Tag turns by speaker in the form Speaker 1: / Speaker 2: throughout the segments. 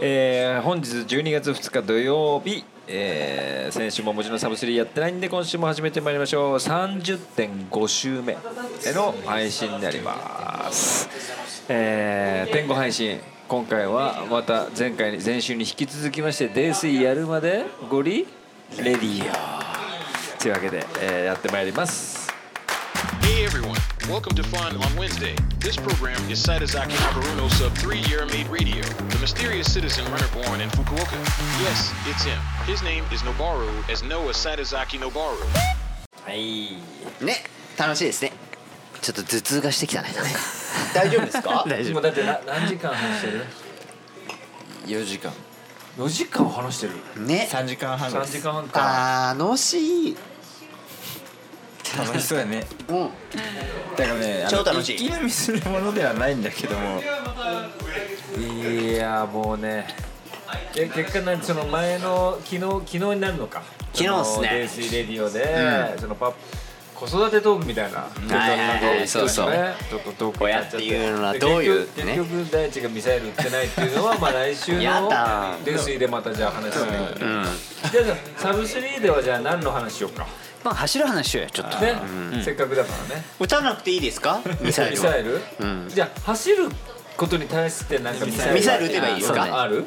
Speaker 1: えー本日12月2日土曜日、えー先週ももちろんサブスリーやってないんで今週も始めてまいりましょう。30.5週目の配信になります、えー、点配信今回はまた前回に前週に引き続きまして泥酔やるまでゴリレディオ。というわけで、えーやってまいります。
Speaker 2: Welcome to Fun on Wednesday. This program is Saitozaki Haruno's Sub 3 Year Made Radio, the mysterious citizen runner born in Fukuoka. Yes, it's him. His name is Nobaru, as Noah Saitozaki Nobaru.
Speaker 1: はい
Speaker 3: ね楽しいですね
Speaker 4: ちょっと頭痛がしてきたねなんか
Speaker 3: 大丈夫ですか
Speaker 4: 大丈夫
Speaker 1: もうだってな何時間話してる
Speaker 4: 4時間
Speaker 1: 4時間話してる
Speaker 3: ね
Speaker 5: 3時間半
Speaker 1: 3
Speaker 5: です
Speaker 1: 時間半か
Speaker 3: 楽しい
Speaker 5: 楽しそうやね。
Speaker 3: うん。
Speaker 5: だからね
Speaker 3: 超楽しい。
Speaker 5: 一気飲みするものではないんだけども。
Speaker 1: いやもうね。え結果なんその前の昨日昨日になるのか。
Speaker 3: 昨日っすね。
Speaker 1: 泥酔レディオで、そのパ子育てトークみたいな、
Speaker 3: はいはいはい。そうそう。
Speaker 1: ねちょっとトークになっちゃって
Speaker 3: 親っていうのは
Speaker 1: で
Speaker 3: どういう
Speaker 1: 結局
Speaker 3: ね
Speaker 1: 大地がミサイル撃ってないっていうのはまあ 来週の泥酔でまたじゃあ話する、
Speaker 3: うん。
Speaker 1: じゃあサブスリーではじゃあ何の話しようか
Speaker 4: まあ走る話しようよちょっと。
Speaker 1: ね、せっかくだからね。
Speaker 3: 打たなくていいですか？ミサイル
Speaker 1: サイル、
Speaker 3: うん。
Speaker 1: じゃあ走ることに対してなんかミサイル？
Speaker 3: ミサイル。撃てばいいですか
Speaker 1: ある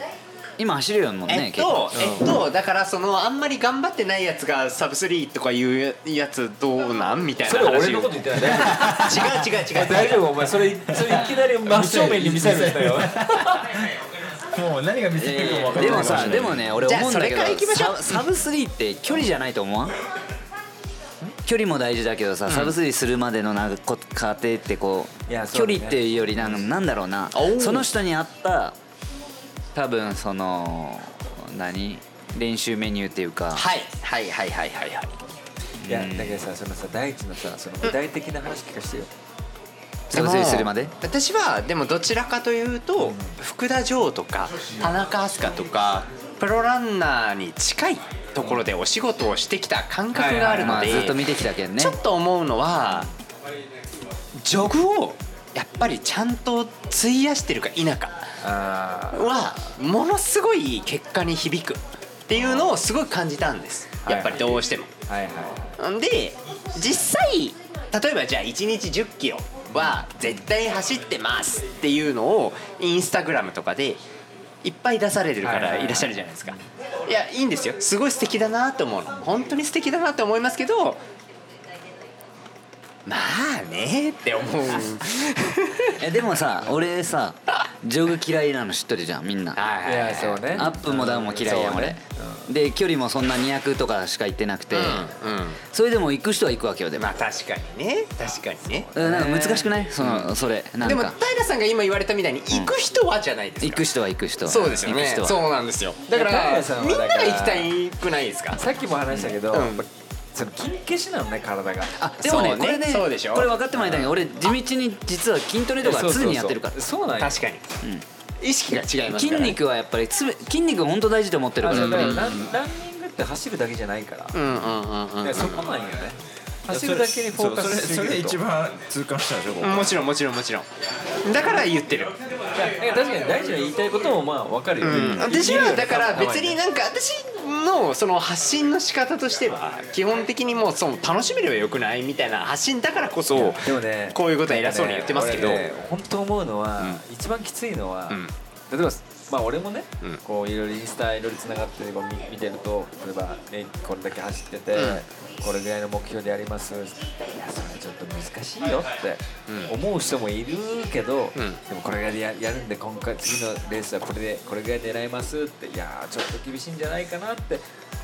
Speaker 4: 今走るよもんね
Speaker 3: えっと、えっと、だからそのあんまり頑張ってないやつがサブスリーとかいうやつどうなん？みたいな
Speaker 1: それ
Speaker 3: 話
Speaker 1: 俺のこと言ってない
Speaker 3: 違う違う違う。
Speaker 1: 大丈夫？お前それそれいきなり真正面に ミサイル撃ったよ。
Speaker 5: もう何が見せるかも分かんない。
Speaker 4: でもさでもね俺思うんだけど
Speaker 3: それから行きましょう。
Speaker 4: ササブスリーって距離じゃないと思わん？距離も大事だけどさ、サブスリーするまでのなんかこ過程ってこう
Speaker 1: ね。
Speaker 4: 距離っていうよりなんかなんだろうな。その人に合った多分その何？練習メニューっていうか、
Speaker 3: はい。はいはいはいはいはい。
Speaker 1: いやだけどさそのさ大地のさその具体的な話聞かせてよ。
Speaker 4: サブスリーするまで？
Speaker 3: 私はでもどちらかというと、福田城とか田中飛鳥とかプロランナーに近いところでお仕事をしてきた感覚がある
Speaker 4: ま
Speaker 3: ので、
Speaker 4: あずっと見てきたけんね。
Speaker 3: ちょっと思うのはジョグをやっぱりちゃんと費やしてるか否か
Speaker 1: あ
Speaker 3: はものすごい結果に響くっていうのをすごい感じたんです。やっぱりどうしても。
Speaker 1: あはいはい。
Speaker 3: んで実際例えばじゃあ1日1 0キロは絶対走ってますっていうのをインスタグラムとかでいっぱい出される
Speaker 1: はいはい
Speaker 3: らっしゃるじゃないですか。いやいいんですよ。すごい素敵だなと思うの。本当に素敵だなと思いますけどまあねって思う。
Speaker 4: えでもさ俺さジョグ嫌いなの知ってるじゃんみんな。
Speaker 3: はい
Speaker 1: いやそうね。
Speaker 4: アップもダウンも嫌いやん俺で距離もそんな200とかしか行ってなくて、
Speaker 3: うん
Speaker 4: それでも行く人は行くわけよでも、
Speaker 3: まあ確かにね。確かにね。
Speaker 4: うんなんか難しくない？そのそれなん
Speaker 3: でも
Speaker 4: か
Speaker 3: 平さんが今言われたみたいに行く人はじゃないですか、
Speaker 4: 行く人は行く人。
Speaker 3: そうですよね。
Speaker 4: 行く人は。
Speaker 3: そうなんですよ。だから
Speaker 1: 平さんは
Speaker 3: みんなが行きたいくないですか？
Speaker 1: さっきも話したけど、
Speaker 3: うん。
Speaker 1: やっぱその筋消しなのね体が。
Speaker 4: あでもね
Speaker 3: そうね。
Speaker 4: これね
Speaker 3: そうでしょ。
Speaker 4: これ分かってもらいたいけど俺地道に実は筋トレとか常にやってるから。
Speaker 1: そうなんや。
Speaker 3: 確かに、意識が違います
Speaker 4: 筋肉はやっぱりつめ筋肉本当大事と思ってるから。
Speaker 1: ランランニングって走るだけじゃないから、
Speaker 3: うんうんうんうん
Speaker 1: いやそこなんよね。走るだけにフォーカス
Speaker 5: それ一番痛感したでしょ
Speaker 3: もちろんもちろんもちろん。だから言ってる、
Speaker 1: いや確かに大事な言いたいこともまあ分かるよ、
Speaker 3: うん、私はだから別になんか私のその発信の仕方としては基本的にもうその楽しめればよくないみたいな発信だからこそ
Speaker 1: でもね
Speaker 3: こういうことは偉そうに言ってますけど、
Speaker 1: 俺ね本当思うのは、一番きついのは、
Speaker 3: ん。
Speaker 1: 例えばまあ俺もね、
Speaker 3: うん。
Speaker 1: こういろいろインスタいろいろつながってこう見見てると例えば、ね、これだけ走ってて、これぐらいの目標でやります。いやそれちょっと難しいよって。思う人もいるけど、
Speaker 3: うん。
Speaker 1: でもこれぐらいでややるんで今回次のレースはこれでこれぐらい狙いますって。いやーちょっと厳しいんじゃないかなって。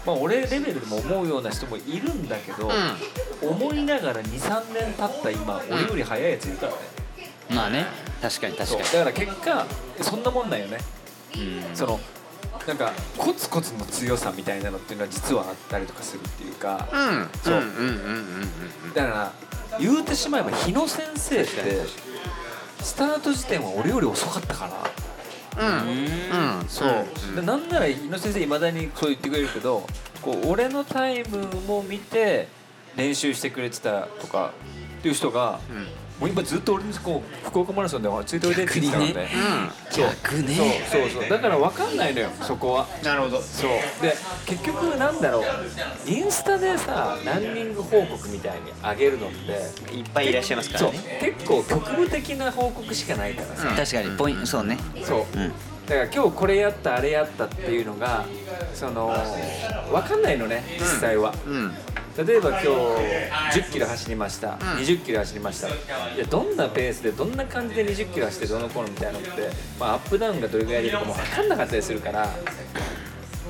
Speaker 1: まあ、俺レベルでも思うような人もいるんだけど、思いながら23年経った今俺より速いやついるからね、
Speaker 4: まあね。確かに確かに。
Speaker 1: だから結果そんなもんなんよね、そのなんかコツコツの強さみたいなのっていうのは実はあったりとかするっていうか、
Speaker 3: うん。
Speaker 1: そう。だから言うてしまえば日野先生ってスタート時点は俺より遅かったから
Speaker 3: うん。うん。
Speaker 1: そう、でなんなら日野先生いまだにそう言ってくれるけどこう俺のタイムも見て練習してくれてたとかっていう人が、もう今ずっと俺にこう福岡マラソンでついておいでって言ってたからね。そう。
Speaker 4: 逆ね。
Speaker 1: そうそうそう。だから分かんないのよそこは。
Speaker 3: なるほど。
Speaker 1: そう。で結局なんだろう。インスタでさランニング報告みたいに上げるのって
Speaker 3: いっぱいいらっしゃいますから
Speaker 1: そう。
Speaker 3: ね
Speaker 1: 結構局部的な報告しかないからさ、
Speaker 4: 確かにポイントそうね。
Speaker 1: そう、
Speaker 4: うん。
Speaker 1: だから今日これやったあれやったっていうのがその分かんないのね実際は、
Speaker 3: うん
Speaker 1: 例えば今日10キロ走りました、20キロ走りました。いやどんなペースでどんな感じで20キロ走ってどの頃みたいなのって、まあ、アップダウンがどれぐらい出るかも分かんなかったりするから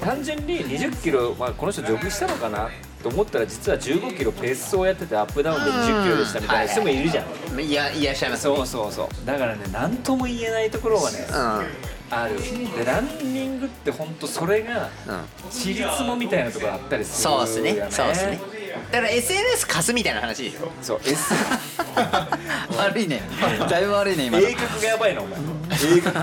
Speaker 1: 単純に20キロ、まあ、この人ジョグしたのかなと思ったら実は15キロペース走やっててアップダウンで20キロでしたみたいな人もいるじゃん、
Speaker 3: いやいらっしゃいます。
Speaker 1: そうそうそう。だからね何とも言えないところはね、ある。でランニングって本当それが
Speaker 3: うん。うん
Speaker 1: ちりつもみたいなところあったりする
Speaker 3: そうっすね。
Speaker 1: よ
Speaker 3: そうっすねだから SNS 貸すみたいな話。でしょ
Speaker 1: そう S
Speaker 4: 悪いね。だいぶ悪いね今の。
Speaker 1: 鋭角がやばいなお前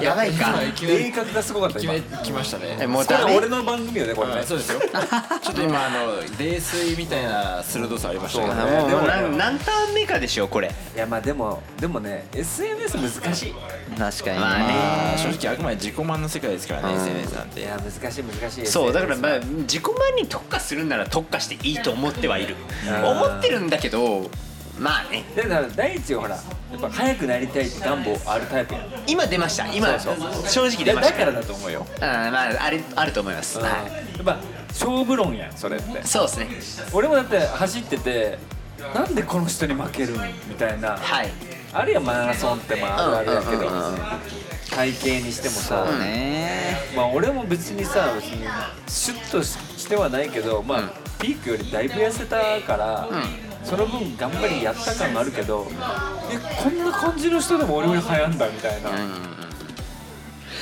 Speaker 3: やばいか。
Speaker 1: 鋭角がすごかった今
Speaker 5: 決めきましたね。
Speaker 3: えもうダメ。
Speaker 1: これ俺の番組よねこれね。
Speaker 5: そうですよ。ちょっと今あの冷水みたいな鋭さありましたけど。ね
Speaker 3: もう
Speaker 1: でもね
Speaker 3: 何何ターン目かでしょこれ。
Speaker 1: いやまあでもでもね SNS 難しい。
Speaker 4: 確かにね、
Speaker 3: まあね
Speaker 5: まあ正直あくまで自己満の世界ですからね、
Speaker 3: うん。
Speaker 5: SNS なんて。
Speaker 1: いや難しい難しい。
Speaker 3: そうだからまあ
Speaker 1: は。
Speaker 3: 自己満に特化するなら特化していいと思ってはいる。
Speaker 1: うん。
Speaker 3: 思ってるんだけどまあね。
Speaker 1: だから第一はほらやっぱ速くなりたいって願望あるタイプやん。
Speaker 3: 今出ました。今。
Speaker 1: そう
Speaker 3: 正直出
Speaker 1: だだから
Speaker 3: ました。ね
Speaker 1: だと思うよ、
Speaker 3: うんまああれあると思います。は
Speaker 1: やっぱ勝負論やんそれって。
Speaker 3: いそうですね。
Speaker 1: 俺もだって走っててなんでこの人に負けるん？みたいな。
Speaker 3: はい。
Speaker 1: あるいはマラソンってまああるあるだけど
Speaker 3: うんうんうんうん。
Speaker 1: 体型にしてもさ、
Speaker 4: そうね。
Speaker 1: まあ俺も別にさ別にシュッとしてはないけどまあ、ピークよりだいぶ痩せたから、その分頑張りやった感があるけどえこんな感じの人でも俺より速んだみたいな、な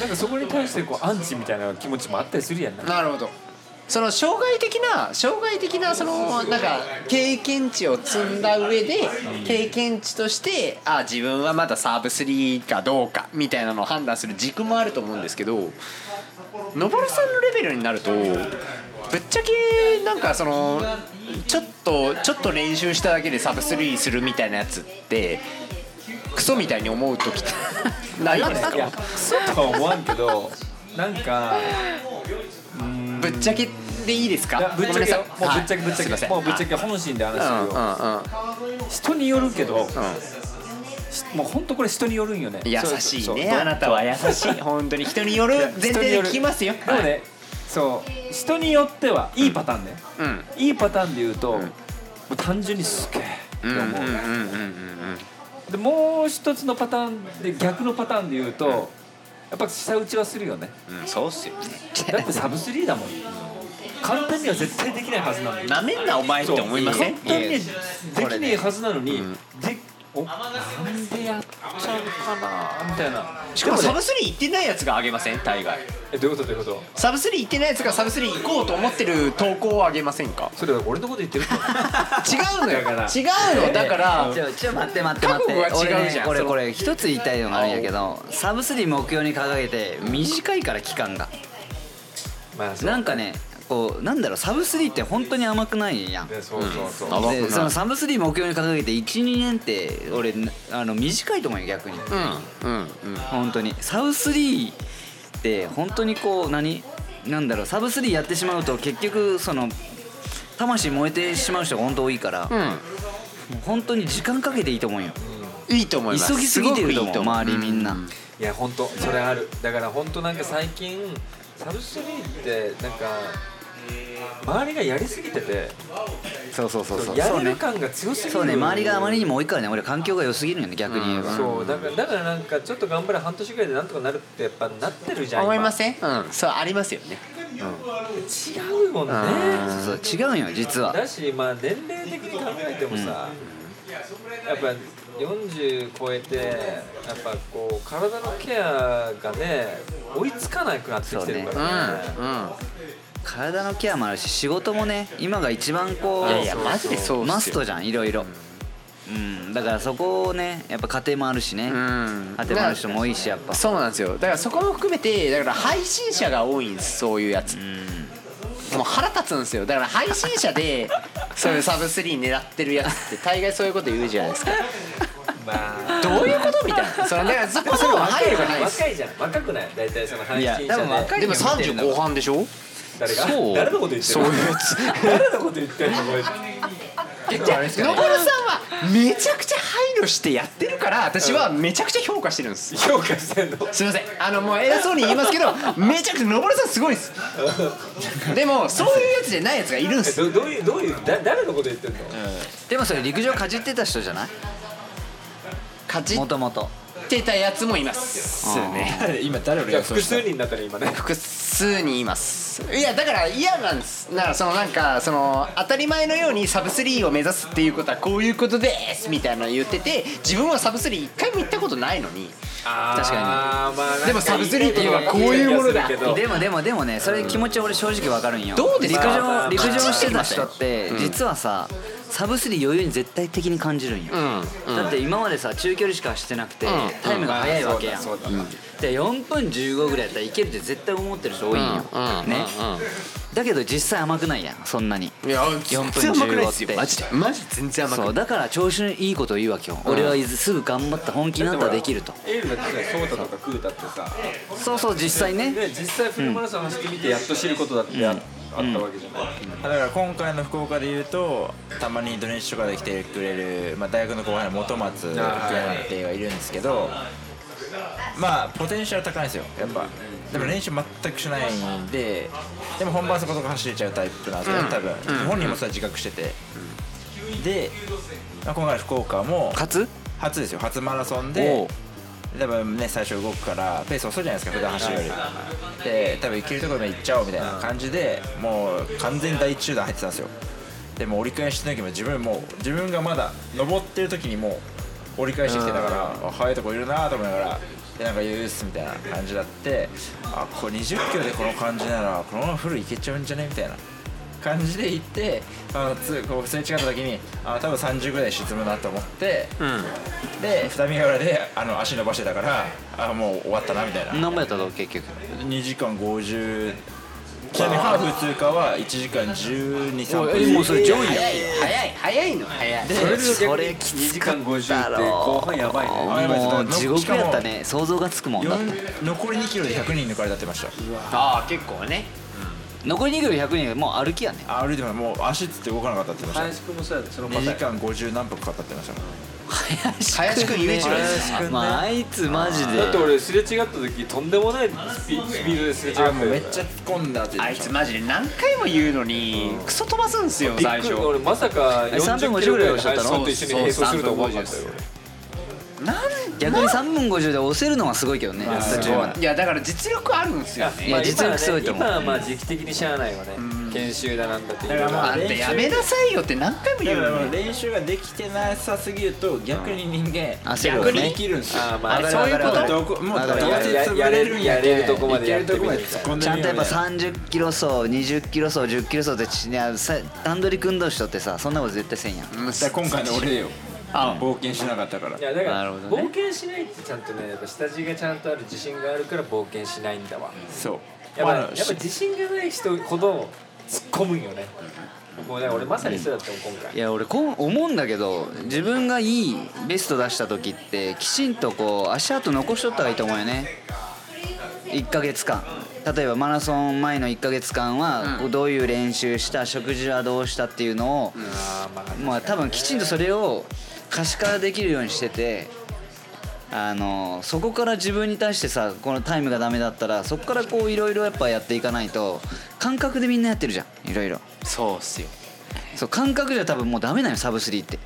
Speaker 1: んかそこに対してこうアンチみたいな気持ちもあったりするやんな。
Speaker 3: なるほど。その障害的な障害的なそのなんか経験値を積んだ上で経験値としてあ自分はまだサーブ3かどうかみたいなのを判断する軸もあると思うんですけどのぼるさんのレベルになるとぶっちゃけなんかそのちょっとちょっと練習しただけでサブ3するみたいなやつってクソみたいに思う時ってないですか？
Speaker 1: クソとは思わんけどなんか
Speaker 3: ぶっちゃけでいいですか？
Speaker 1: ぶっちゃけよもうぶっちゃけぶっちゃけ、
Speaker 3: はい
Speaker 1: もうぶっちゃけ本心で話するよ、
Speaker 3: うんうんうん。
Speaker 1: 人によるけど、
Speaker 3: うん。
Speaker 1: しもう本当これ人によるんよね。
Speaker 3: 優しいねあなたは優しい。本当に人による。前提で聞きますよ。
Speaker 1: でもね、そう。人によってはいいパターンね、
Speaker 3: うん。
Speaker 1: いいパターンで言うと、もう単純にすげえって思う、でもう一つのパターンで逆のパターンで言うと、やっぱ下打ちはするよね。
Speaker 3: うんうんそうっすよ
Speaker 1: だってサブスリーだもん。簡単には絶対できないはずなのに。
Speaker 3: なめんなお前って思いません？
Speaker 1: 簡単にで
Speaker 3: いや
Speaker 1: きないはずなのに、
Speaker 3: うん。
Speaker 1: でおな。んでやっちゃうかな。みたいな。
Speaker 3: しかもサブ
Speaker 1: でね
Speaker 3: 3行ってないやつがあげません？大概。
Speaker 1: えどういうことどういうこと？
Speaker 3: サブ3行ってないやつがサブ3行こうと思ってる投稿をあげませんか？
Speaker 1: それは俺のこと言ってる
Speaker 3: 違うのよ。
Speaker 1: だから。
Speaker 3: 違うの。だから。
Speaker 4: ちょちょ待って待って待って。
Speaker 3: 覚悟が違うじゃん。
Speaker 4: 俺ね俺これ一つ言いたいのがあるんやけどサブ3目標に掲げて短いから期間が。
Speaker 1: まあそう。
Speaker 4: なんかねこうなんだろうサブ3って本当に甘くないやん。
Speaker 1: でそうそうそう、
Speaker 4: でそのサブ3目標に掲げて12年って俺あの短いと思うよ逆に。
Speaker 3: うんうんうん。
Speaker 4: 本当に。サブ3って本当にこう何？なんだろうサブ3やってしまうと結局その魂燃えてしまう人が本当多いから、もう本当に時間かけていいと思うよ。
Speaker 3: いいと思います。
Speaker 4: 急ぎすぎてると思う。周りみんな、
Speaker 3: うん。
Speaker 1: いや本当それある。だから本当なんか最近サブスリーってなんか周りがやりすぎてて。
Speaker 4: そうそうそうそう。
Speaker 1: やれる感が強すぎる。
Speaker 4: そうね周りがあまりにも多いからね俺環境が良すぎるよね逆に言えば、
Speaker 1: そうだからだからなんかちょっと頑張れ半年ぐらいでなんとかなるってやっぱなってるじゃんん
Speaker 3: 思いません？うん。そうありますよね。
Speaker 1: 違うもんね。
Speaker 4: そうそう違うんよ実は。
Speaker 1: だしまあ年齢的に考えてもさ、やっぱ40超えてやっぱこう体のケアがね追いつかなくなってきてるからね。
Speaker 3: うん
Speaker 4: 体のケアもあるし仕事もね今が一番こう
Speaker 3: いやいやマジでそう
Speaker 4: マストじゃんいろいろ。うんだからそこをねやっぱ家庭もあるしね。
Speaker 3: うん。
Speaker 4: 家庭もある人も多いしやっぱ。
Speaker 3: そうなんですよ。だからそこも含めてだから配信者が多いんですそういうやつ。もう腹立つんですよ。だから配信者で そういうサブ3狙ってるやつって大概そういうこと言うじゃないですか。
Speaker 1: まあ。
Speaker 3: どういうことみたいな。そのだからそこそれは入るがないです。
Speaker 1: 若いじゃん。若くない？大体その配信者で。
Speaker 4: いや多分若い
Speaker 3: でも30後半でしょ？
Speaker 1: 誰が？
Speaker 4: そう。
Speaker 1: 誰のこと言ってるの？そういうやつ。誰のこと言ってるの？これ
Speaker 3: じゃあのぼるさんはめちゃくちゃ配慮してやってるから私はめちゃくちゃ評価してるんです。
Speaker 1: 評価してんの？
Speaker 3: すいません。あのもう偉そうに言いますけどめちゃくちゃのぼるさんすごいです。でもそういうやつじゃないやつがいるんです。
Speaker 1: どどういうどういうだ誰のこと言ってんの？
Speaker 4: でもそれ陸上かじってた人じゃない？
Speaker 3: 勝ち
Speaker 4: もともと
Speaker 3: てたやつもいます。ね。
Speaker 5: 今誰を
Speaker 1: じゃあ複数人だったら今ね。
Speaker 3: 複数にいますいやだから嫌なんです。だからそのなんかその当たり前のようにサブ3を目指すっていうことはこういうことですみたいなの言ってて自分はサブ3一回も行ったことないのに。
Speaker 4: 確か
Speaker 1: に、まあ、
Speaker 3: でもサブスリーっていうのはこういうものだ。
Speaker 1: けど
Speaker 4: でもでもでもねそれ気持ち俺正直わかるんよ。
Speaker 3: どうですか？
Speaker 4: 陸
Speaker 1: まあ
Speaker 4: 上陸上してた
Speaker 3: まあ
Speaker 4: 人って実はさサブスリー余裕に絶対的に感じるんよ。
Speaker 3: うん。
Speaker 4: だって今までさ中距離しかしてなくて
Speaker 3: ん。
Speaker 4: タイムが速いわけやん。
Speaker 1: そうだそうだ
Speaker 4: で4分15ぐらいやったらいけるって絶対思ってる人多いんよ
Speaker 3: うん
Speaker 4: ねだけど実際甘くないやんそんなに。
Speaker 3: いや
Speaker 4: 4分
Speaker 3: 全然甘くないですよ
Speaker 4: 15って。
Speaker 3: マジで？マジで？全然甘くない。
Speaker 4: そうだから調子のいいことを言うわけよ。俺はすぐ頑張った本気になったらできると。
Speaker 1: エールだってねソータとかクータってさ。
Speaker 4: そうそう実際ね。
Speaker 1: ね実際フルマラソン走ってみてやっと知ることだってあ,、あったわけじゃない、
Speaker 5: だから今回の福岡で言うとたまに土日とかで来てくれる、まあ、大学の後輩の本松っていうがいるんですけどまあポテンシャル高いんですよ。やっぱ。でも練習全くしないんででも本番そこそこ走れちゃうタイプなんですよね多分。本人もそれは自覚してて。で、まあ、今回の福岡も
Speaker 4: 初？
Speaker 5: 初ですよ。初マラソン
Speaker 4: お
Speaker 5: で
Speaker 4: う。
Speaker 5: 多分ね最初動くからペース遅いじゃないですか普段走るより。で多分行けるところまで行っちゃおうみたいな感じでもう完全に第一集団入ってたんですよ。でも折り返しの時も自分もう自分がまだ登ってる時にもう折り返してきてたからあ速いとこいるなと思いながらでなんかユースみたいな感じだってあこれ20キロでこの感じならこのままフルいけちゃうんじゃねみたいな。感じで行ってあのつこうすれ違った時にあ多分30ぐらい沈むなと思って、で二見ヶ浦であの足伸ばしてたからあもう終わったなみたいな。
Speaker 4: 何倍やったの結局
Speaker 5: ？2時間50ちなみにハーフ通過は1時間123
Speaker 4: お
Speaker 5: 分。
Speaker 4: いもうそれ上位や
Speaker 3: 早い早い早いの早い。
Speaker 1: それでそれきつかった50って後半やばいね。
Speaker 5: あやばいです
Speaker 4: もう地獄やったね。想像がつくもんだって
Speaker 5: 四残り2キロで100人抜かれたってました。
Speaker 3: ああ結構ね。
Speaker 4: 残り2キロ100人がもう歩きやね。
Speaker 5: あ歩いてももう足つって動かなかったって言ってま
Speaker 1: 林
Speaker 5: し
Speaker 1: くんもそうやでその
Speaker 5: た2
Speaker 1: パターン
Speaker 5: 時間50何分かかったって言ってました
Speaker 3: 林くん雄一郎です
Speaker 1: 林くんね。
Speaker 4: まああいつマジで。
Speaker 1: だって俺すれ違った時とんでもないスピスピードですれ違った
Speaker 5: めっちゃ突っ込んだって言
Speaker 3: あいつマジで何回も言うのにクソ飛ばすんすよ
Speaker 1: びっくり
Speaker 3: 最初。
Speaker 1: 俺まさか
Speaker 4: 3分
Speaker 1: 40
Speaker 4: 50
Speaker 1: キロぐらい
Speaker 4: の
Speaker 1: 林さんと一緒に並走すると思わなかったよ
Speaker 3: なん
Speaker 4: 逆に3分50で押せるのはすごいけどね。まで
Speaker 3: いやだから実力あるんですよね。
Speaker 4: いや実力すごいと思う。
Speaker 1: 今はまあ時期的にしゃあないわね研修だなんだっていう。
Speaker 5: だからま
Speaker 3: あんたやめなさいよって何回も
Speaker 5: だ
Speaker 3: 言う
Speaker 5: からもう
Speaker 3: のに
Speaker 5: 練習ができてなさすぎると逆に人間逆に
Speaker 4: 焦るよね。
Speaker 5: 生きるんですよ。
Speaker 1: あーまあ
Speaker 3: あそういうこと。
Speaker 5: どこもうどうせ潰れるんやけん
Speaker 1: やれるとこまでやってみる
Speaker 5: いけるとこまで突っ込んで
Speaker 4: ちゃんとやっぱ
Speaker 5: みようみたいな
Speaker 4: 30キロ走20キロ走10キロ走っていやさ段取り組んどる人ってさそんなこと絶対せんやん。
Speaker 5: だから今回の俺よ。冒険しなかったから。
Speaker 1: いやだから
Speaker 4: なるほどね。
Speaker 1: 冒険しないってちゃんとねやっぱ下地がちゃんとある自信があるから冒険しないんだわ。
Speaker 5: そう。
Speaker 1: やっぱ
Speaker 5: まあ
Speaker 1: やっぱ自信がない人ほど突っ込むんよね。もうだから俺まさにそうだったもん今回。
Speaker 4: いや俺こう思うんだけど自分がいいベスト出した時ってきちんとこう足跡残しとった方がいいと思うよね。1ヶ月間。例えばマラソン前の1ヶ月間はこうどういう練習した食事はどうしたっていうのを
Speaker 1: あーまあ
Speaker 4: まあ多分きちんとそれを可視化できるようにしててあのそこから自分に対してさこのタイムがダメだったらそこからこういろいろやっぱやっていかないと感覚でみんなやってるじゃん。いろいろ。
Speaker 3: そうっすよ。
Speaker 4: そう感覚じゃ多分もうダメなのよサブスリーって。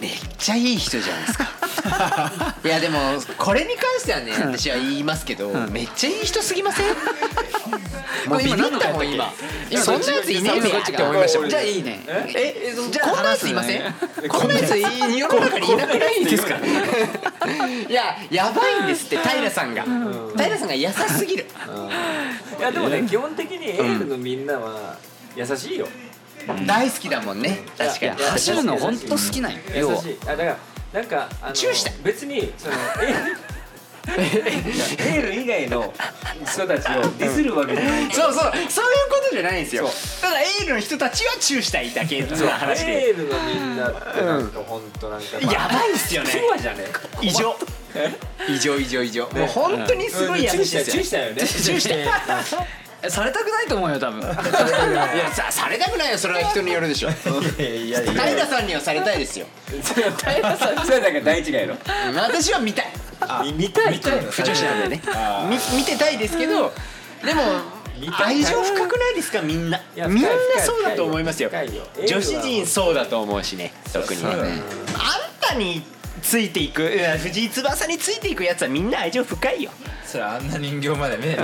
Speaker 3: めっちゃいい人じゃないですか。いやでもこれに関してはね私は言いますけどめっちゃいい人すぎません？もうビビったもん今
Speaker 4: 今
Speaker 3: そんなやついねえべやって思い。ましたもん
Speaker 4: じゃあいいね。
Speaker 3: え
Speaker 4: じゃあ
Speaker 3: こんなやついません？こんなやつ世の中にいなくないですか？いややばいんですって平さんが。平さんが優しすぎる
Speaker 1: いやでもね基本的にエールのみんなは優しいよ。
Speaker 3: 大好きだもんね。確かに。
Speaker 4: 走るの本当好きなんよ。要は
Speaker 1: 優しい。あだからなんかあの
Speaker 3: チューした。
Speaker 1: 別にそのエール エール以外の人たちをディスるわけじゃない。
Speaker 3: そうそう。そういうことじゃないんですよ。ただエールの人たちはチューしたいだけの話で。
Speaker 1: エールのみんなってなんか本当なんか
Speaker 3: やばいっすよね。
Speaker 1: ピュアじゃね
Speaker 3: 異常 異常異常異常。もう本当にすごいやつですよ。
Speaker 1: チューしたよね。チューした
Speaker 4: えされたくないと思うよ多分。
Speaker 3: い。やさされたくないよそれは人によるでしょ。
Speaker 5: いやいや
Speaker 3: 平さんにはされたいですよ。
Speaker 1: 平さんそれだから第一がやろ
Speaker 3: 私は見たい。
Speaker 1: 見たい。
Speaker 5: 見たいの
Speaker 3: 不女子なんでね。見てたいですけどでも愛情深くないですかみんな。
Speaker 1: や
Speaker 3: みんなそうだと思いますよ。女子陣そうだと思うしね特に
Speaker 5: ね。
Speaker 3: あんたについていく。いや藤井翼についていくやつはみんな愛情深いよ。
Speaker 5: それあんな人形までね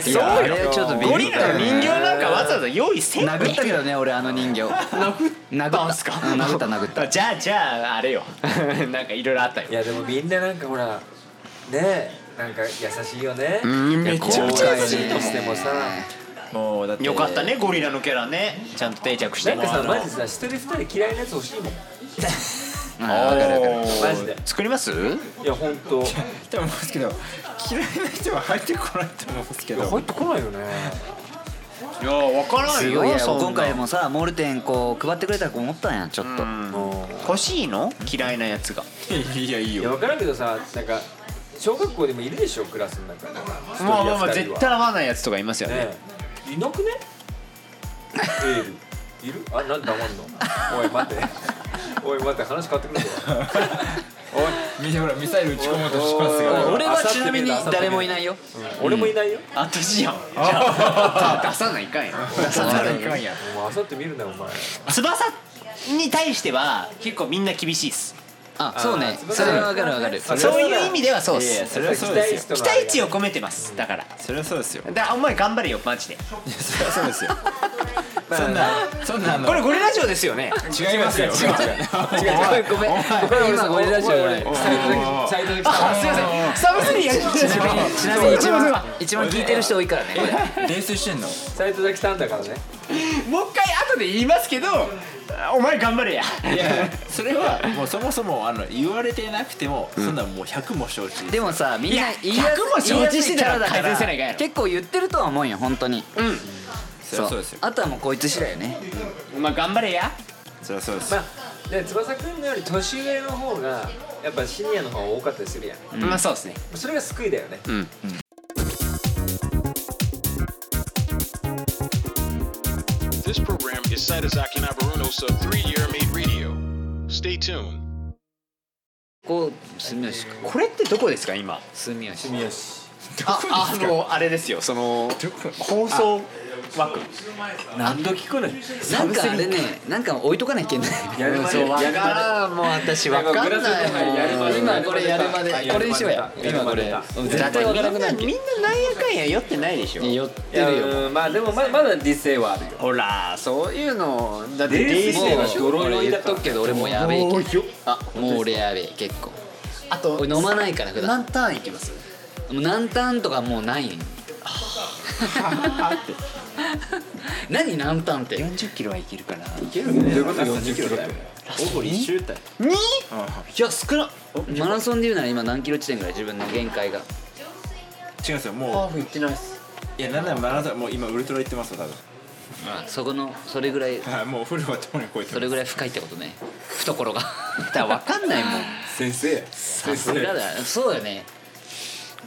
Speaker 3: そうよ。
Speaker 4: れちょっと
Speaker 3: ゴリラの人形なんかわざわざ用意せん
Speaker 4: 殴ったけどね俺あの人形。殴った。
Speaker 3: んすか。
Speaker 4: うん殴った殴った。
Speaker 3: じゃあじゃああれよ。なんかいろいろあったよ。
Speaker 1: いやでもみんななんかほらねえなんか優しいよね。
Speaker 3: んめちゃくちゃ優しい
Speaker 1: としてもさ。
Speaker 5: もうだって
Speaker 3: よかったねゴリラのキャラね。ちゃんと定着して。
Speaker 1: なんかさマジさ一人二人嫌いなやつ欲しいもん
Speaker 4: うんわかるわかる
Speaker 1: マジで。
Speaker 3: 作ります？
Speaker 1: いや本当
Speaker 5: と。思うんですけど嫌いな人は入ってこないと思うんですけど。
Speaker 1: 入ってこないよね。
Speaker 3: いや分からんよ。
Speaker 4: すごいや
Speaker 3: そんな。
Speaker 4: 今回もさモール店こう配ってくれたらと思ったんやちょっと。
Speaker 3: 欲しいの？嫌いなやつが。
Speaker 5: いやいいよ。
Speaker 1: いや分からんけどさなんか小学校でもいるでしょ？クラスの中に
Speaker 3: まあまあまあ絶対合わないやつとかいますよね。
Speaker 1: ねえ。いなくね？エール。いる？あなんで黙んの？おい待っておい待って話変わってくるぞ。
Speaker 5: みほらミサイル撃ち込もうとしますが
Speaker 4: 俺はちなみに誰もいないよ。
Speaker 1: 俺もいないよ。
Speaker 3: 私やんじゃあ 出さないかんや。出さない
Speaker 5: いかんや。
Speaker 1: もうあさって見るなよお前。
Speaker 3: 翼に対しては結構みんな厳しいっす。
Speaker 4: あそうね。それはわかるわかる。
Speaker 1: そ
Speaker 3: ういう意味ではそうっ
Speaker 5: いやいや
Speaker 3: す
Speaker 5: それはそうです。よ
Speaker 3: 期待値を込めてます。だから。
Speaker 5: それはそうですよ。
Speaker 3: だからお前頑張れよマジで。
Speaker 5: いやそれはそうですよ そんなそんな
Speaker 3: これゴリラ城ですよね。
Speaker 5: 違いますよ。
Speaker 1: 違う違う違う違うごめん。今俺ラジオじ
Speaker 3: あすいません。サブスリーやりました
Speaker 4: ちなみにちなみに一番一番聞いてる人多いからね。これ
Speaker 5: 泥酔してんの？
Speaker 1: サイトで来たんだからね。
Speaker 3: もう一回後で言いますけどお前頑張れや。
Speaker 5: いやそれはもうそもそもあの言われてなくてもそんなもう100も承知。で
Speaker 4: もさみんな言いやす
Speaker 3: 100も承知してたら改善せないか
Speaker 4: 結構言ってるとは思うよ本当に。
Speaker 3: うん
Speaker 5: そう。ですよ。
Speaker 4: あとはもうこいつ次第よね。
Speaker 3: まあ頑張れや。
Speaker 5: それはそうです。
Speaker 1: まあで翼くんのより年上の方がやっぱシニアの方が多かったりするやん。
Speaker 3: まあそうですね。
Speaker 1: それが救いだよね。
Speaker 3: うん。
Speaker 2: This program is Saitazaki Nabaruno Sub 3-Year Made Radio. Stay tuned.
Speaker 4: こう住
Speaker 3: これってどこですか今？
Speaker 4: 住吉。
Speaker 1: よし
Speaker 3: ああのあれですよ。その放送枠。
Speaker 1: 何度聞くの？
Speaker 4: なんかあれねなんか置いとかなきゃいけない。
Speaker 1: やるまでやる
Speaker 3: もう私わかんない
Speaker 4: 今これやるまで。これにしようや。今これ。絶対わからなくなる。
Speaker 3: みんななんやかんや酔ってないでしょ。
Speaker 4: 寄って
Speaker 1: で
Speaker 4: るよ。
Speaker 1: うんまあでもままだ理性はあるよ。
Speaker 3: ほらそういうのだって
Speaker 1: 冷静
Speaker 3: 冷
Speaker 1: は
Speaker 3: 静
Speaker 4: もう俺言っとくけど俺もうやべえあもう俺やべえ結構。
Speaker 3: あと
Speaker 4: 俺飲まないから普段。
Speaker 3: 何ターンいきます？
Speaker 4: もう何ターンとかもうない。ん 何何ターンって。
Speaker 3: 40キロはいけるかな。い
Speaker 1: けるねどういうこと？40キロだよ。
Speaker 5: おごり一周隊
Speaker 3: にいや少な
Speaker 4: マラソンで言うなら今何キロ地点ぐらい？自分の限界が。
Speaker 5: 違うんですよ
Speaker 3: ハ
Speaker 5: も
Speaker 3: ーフいってないっす。
Speaker 5: ういやなんならマラソンもう今ウルトラ行ってますよ多分。
Speaker 4: そこのそれぐらい。
Speaker 5: はいもうフルはともに超えて
Speaker 4: それぐらい深いってことね。懐が。
Speaker 3: だから分かんないもん。
Speaker 1: 先生。
Speaker 4: さすがだ。そうだよね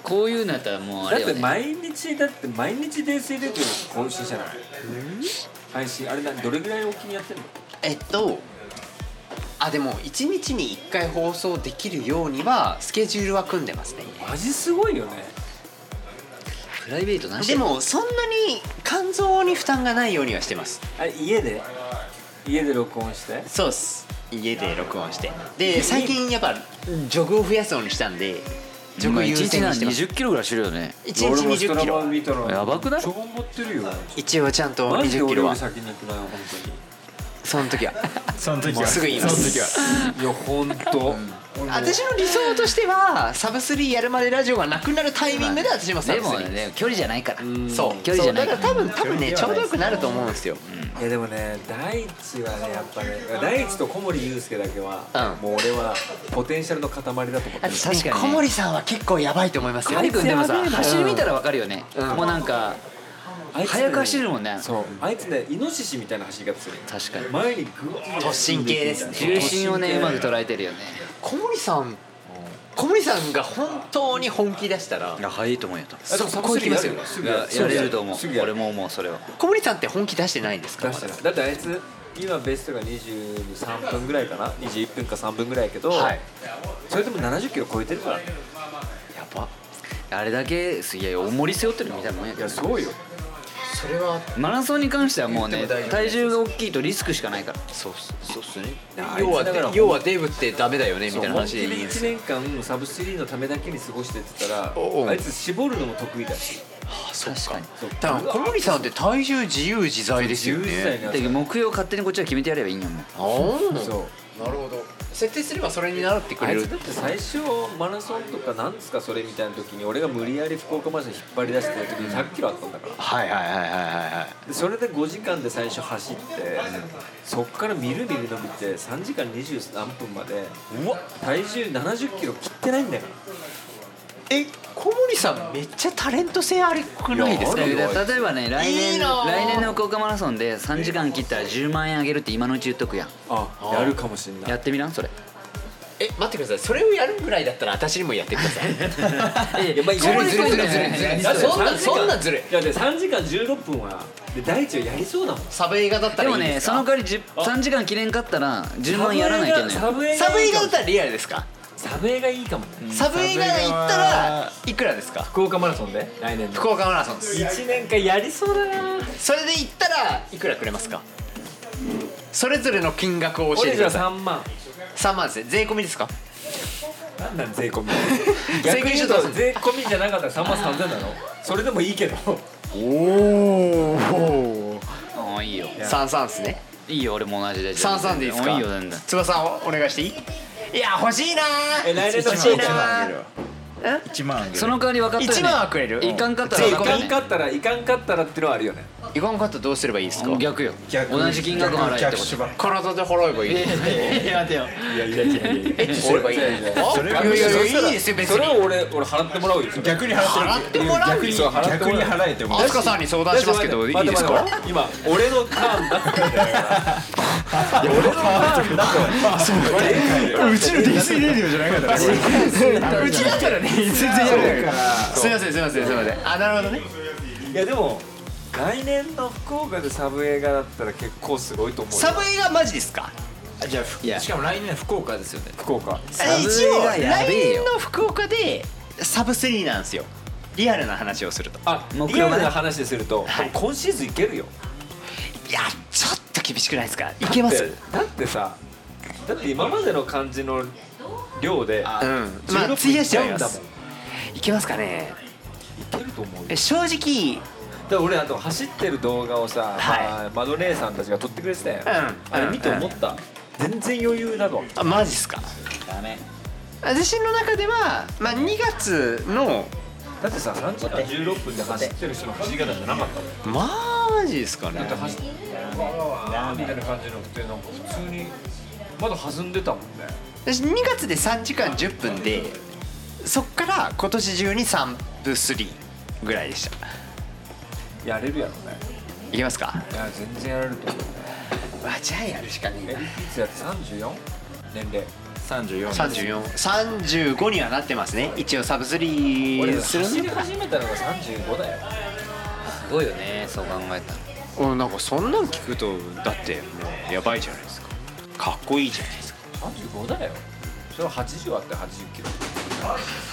Speaker 4: こういうのやったらもうあ
Speaker 1: だって毎日だって毎日泥酔レディオ更新じゃない？配信あれなどれぐらいお気にやってんの？
Speaker 3: えっとあでも1日に1回放送できるようにはスケジュールは組んでますね。
Speaker 1: マジすごいよね。
Speaker 4: プライベートなし。
Speaker 3: でもそんなに肝臓に負担がないようにはしてます。
Speaker 1: あれ家で？家で録音して？
Speaker 3: そうっす。家で録音して。で最近やっぱジョグを増やすようにしたんでジョグ優
Speaker 4: 1日な
Speaker 3: 先にしてます。
Speaker 4: 20キロぐらいしてるよね。
Speaker 3: 1日20キロ。
Speaker 4: やばくない？
Speaker 1: 超頑張ってるよ。
Speaker 3: 一応ちゃんと20
Speaker 1: マジで
Speaker 3: キロは
Speaker 1: 先に行くなよ本当に
Speaker 3: その時は。
Speaker 5: その時は。
Speaker 3: すぐ言います。
Speaker 5: その時は。い
Speaker 1: や本当
Speaker 3: 私の理想としてはサブ3やるまでラジオがなくなるタイミングで私もサブ
Speaker 4: でも
Speaker 3: 3
Speaker 4: ね距離じゃないから。
Speaker 3: そう。
Speaker 4: 距離じゃない。
Speaker 3: から多分多分ねちょうどよくなると思うんですよ。
Speaker 1: いやでもね大地はねやっぱね大地と小森祐介だけは、
Speaker 3: うん。
Speaker 1: もう俺はポテンシャルの塊だと思ってる。
Speaker 3: 確かに。
Speaker 4: ね。
Speaker 3: 小森さんは結構やばいと思いますよ。
Speaker 4: ハリ君でもさ走り見たらわかるよね。
Speaker 3: うん。
Speaker 4: もうなんか
Speaker 1: あいつね
Speaker 4: 早く走るもんね。
Speaker 1: そう。あいつねイノシシみたいな走り方する
Speaker 4: 確かに。
Speaker 1: 前にグワー
Speaker 3: 突進系ですね。
Speaker 4: 重心をねうまく捉えてるよね。
Speaker 3: 小森さん小森さんが本当に本気出したら
Speaker 4: いや早いと思うよ
Speaker 3: そこ行きますよ。
Speaker 4: ややれると思う。俺も思うそれは。
Speaker 3: 小森さんって本気出してないんですか？
Speaker 1: 出してない。だ。ってあいつ今ベストが23分ぐらいかな？21分か3分ぐらいやけど、
Speaker 3: はい。
Speaker 1: それでも70キロ超えてるから。ね
Speaker 3: やば。
Speaker 4: あれだけいや重り背負ってるみたいなもんや
Speaker 1: い
Speaker 4: けど
Speaker 1: やそうよ
Speaker 3: それは
Speaker 4: マラソンに関してはもうね体重が大きいとリスクしかないから。
Speaker 3: そうそうっすね。
Speaker 1: や
Speaker 3: 要は要はデブってダメだよねみたいな話。でいいん
Speaker 1: 本気
Speaker 3: です
Speaker 1: で1年間サブ3のためだけに過ごしてって言ったらあいつ絞るのも得意だし。
Speaker 3: あそっ
Speaker 4: 確かに。
Speaker 1: そう
Speaker 3: だから小森さんって体重自由自在ですよ
Speaker 1: 11歳
Speaker 3: ね。
Speaker 4: 目標勝手にこっちは決めてやればいいんやもん。
Speaker 3: ああ
Speaker 1: そう。
Speaker 3: なるほど設定すればそれになってくれる。
Speaker 1: あいつだって最初マラソンとかなんですかそれみたいな時に俺が無理やり福岡マラソン引っ張り出してた時に100キロあったんだから。
Speaker 3: はいはいはいはいはいはい
Speaker 1: でそれで5時間で最初走ってそっからみるみる伸びて3時間20何分までうわ体重70キロ切ってないんだよ。
Speaker 3: え？小森さんめっちゃタレント性ありくないですか？
Speaker 4: 例えばね来年来年の福岡マラソンで3時間切ったら10万円あげるって今のうち言っとくやん。
Speaker 1: あやるかもしんない。
Speaker 4: やってみな？それ。
Speaker 3: え待ってください。それをやるぐらいだったら私にもやってください。
Speaker 4: え
Speaker 1: やばい
Speaker 3: ずるいずるいずるいずるいずるい。
Speaker 1: だって
Speaker 3: そんな
Speaker 1: 3時間
Speaker 3: そんなずるい。
Speaker 1: いやで3時間16分はで大地はやりそうだもん。
Speaker 3: サブ映画だった
Speaker 4: でもね
Speaker 3: らいいですか？
Speaker 4: その代わり10 3時間切れんかったら10万円やらないけんね
Speaker 1: サブ映画
Speaker 3: だったらリアルですか？
Speaker 1: サブ映画いいかも。
Speaker 3: サブ映画行ったらいくらですか？
Speaker 1: 福岡マラソンで来年の。
Speaker 3: 福岡マラソンです。
Speaker 1: 1年間やりそうだな。
Speaker 3: それで行ったらいくらくれますか？それぞれの金額を教えてください。
Speaker 1: 3万。
Speaker 3: 3万ですね。税込みですか？
Speaker 1: なんなん税込み？
Speaker 3: 税込み
Speaker 1: 逆に言うと税込みじゃなかったら3万3000なのそれでもいいけど。
Speaker 3: おお
Speaker 4: ああいいよ。
Speaker 3: 三三ですね。
Speaker 4: いいよ俺も同じで。
Speaker 3: 三三でいいですか？
Speaker 4: いいよ全然。
Speaker 3: 翼をお願いしていい？いや欲しいな。
Speaker 1: え来年の
Speaker 3: 欲しい
Speaker 5: 1万あ
Speaker 3: な。
Speaker 5: げるわ1万あげる。
Speaker 4: その代わり分かったよね
Speaker 3: 1万はくれる。
Speaker 4: いかんかったら
Speaker 1: いかんかったらいかんかったらっていうのはあるよね
Speaker 3: いかんかったらどうすればいいですか？
Speaker 4: 逆よ。
Speaker 5: 逆。
Speaker 4: 同じ金額払えってこと。
Speaker 3: 体で払えばいい。
Speaker 4: いや待てよ
Speaker 1: いやいやいや。いや
Speaker 3: エッチすればいいいやいやいいいですよ別
Speaker 1: それ俺俺払ってもらうよ。
Speaker 5: 逆に払って
Speaker 3: 払ってもらう
Speaker 5: 逆に
Speaker 1: そう払って
Speaker 5: 逆に
Speaker 1: もらう
Speaker 5: 払えても
Speaker 3: 飛鳥さんに相談しますけどいいですか？
Speaker 1: 今俺のターンだっ俺のターンだと。
Speaker 5: うちのディスイレディオじゃなかったね
Speaker 3: うちだったらね。全然やる
Speaker 5: か。ら
Speaker 3: すいませんすいませんすいません。あなるほどね。
Speaker 1: いやでも来年の福岡でサブ映画だったら結構すごいと思うよ。
Speaker 3: サブ映画マジですか？
Speaker 5: じゃ
Speaker 4: いや。
Speaker 5: あしかも来年福岡ですよね。
Speaker 1: 福岡。
Speaker 4: サブ
Speaker 3: 一応
Speaker 4: 映画や
Speaker 3: 来
Speaker 4: べえよ。
Speaker 3: 年の福岡でサブ3なんですよ。リアルな話をすると。
Speaker 1: あ
Speaker 4: 目
Speaker 1: リアルな話ですると、
Speaker 3: はい。
Speaker 1: 今シーズンいけるよ。
Speaker 3: いやちょっと厳しくないですか？いけます？
Speaker 1: だってさだって今までの感じの量で
Speaker 3: うん。まあ
Speaker 1: 16
Speaker 3: 費やしちゃいます。
Speaker 1: い
Speaker 3: けますかね？
Speaker 1: いけると思うよ。
Speaker 3: え正直
Speaker 1: だから俺あと走ってる動画をさ、
Speaker 3: はい。
Speaker 1: まあ、マド姉さんたちが撮ってくれてたやん、
Speaker 3: うん。
Speaker 1: あれ見て思った、全然余裕だわ
Speaker 3: あマジっすか？
Speaker 4: ダメ。
Speaker 3: 私の中では、まあ、2月の
Speaker 1: だってさ3時間？16分で走ってる人の走り方じゃなかった。もん
Speaker 3: マジですかね。
Speaker 1: だって走ってみたいな感じのってなんか普通にまだ弾んでたもんね。
Speaker 3: 私2月で3時間10分でそっから今年中に3部3ぐらいでした
Speaker 1: やれるやろね。
Speaker 3: いきますか？
Speaker 1: いや全然やれると思うね。
Speaker 3: わじゃあやるしかねえ
Speaker 1: エリピーツやって？34? 年齢。
Speaker 5: 34
Speaker 3: 3435にはなってますね。一応サブ3
Speaker 1: 俺
Speaker 3: する
Speaker 1: 走り始めたのが35だよ。
Speaker 4: すごいよねそう考えたら。
Speaker 3: おなんかそんなん聞くとだってもうやばいじゃないですか。かっこいいじゃないですか。
Speaker 1: 35だよ。それは80あって80キロ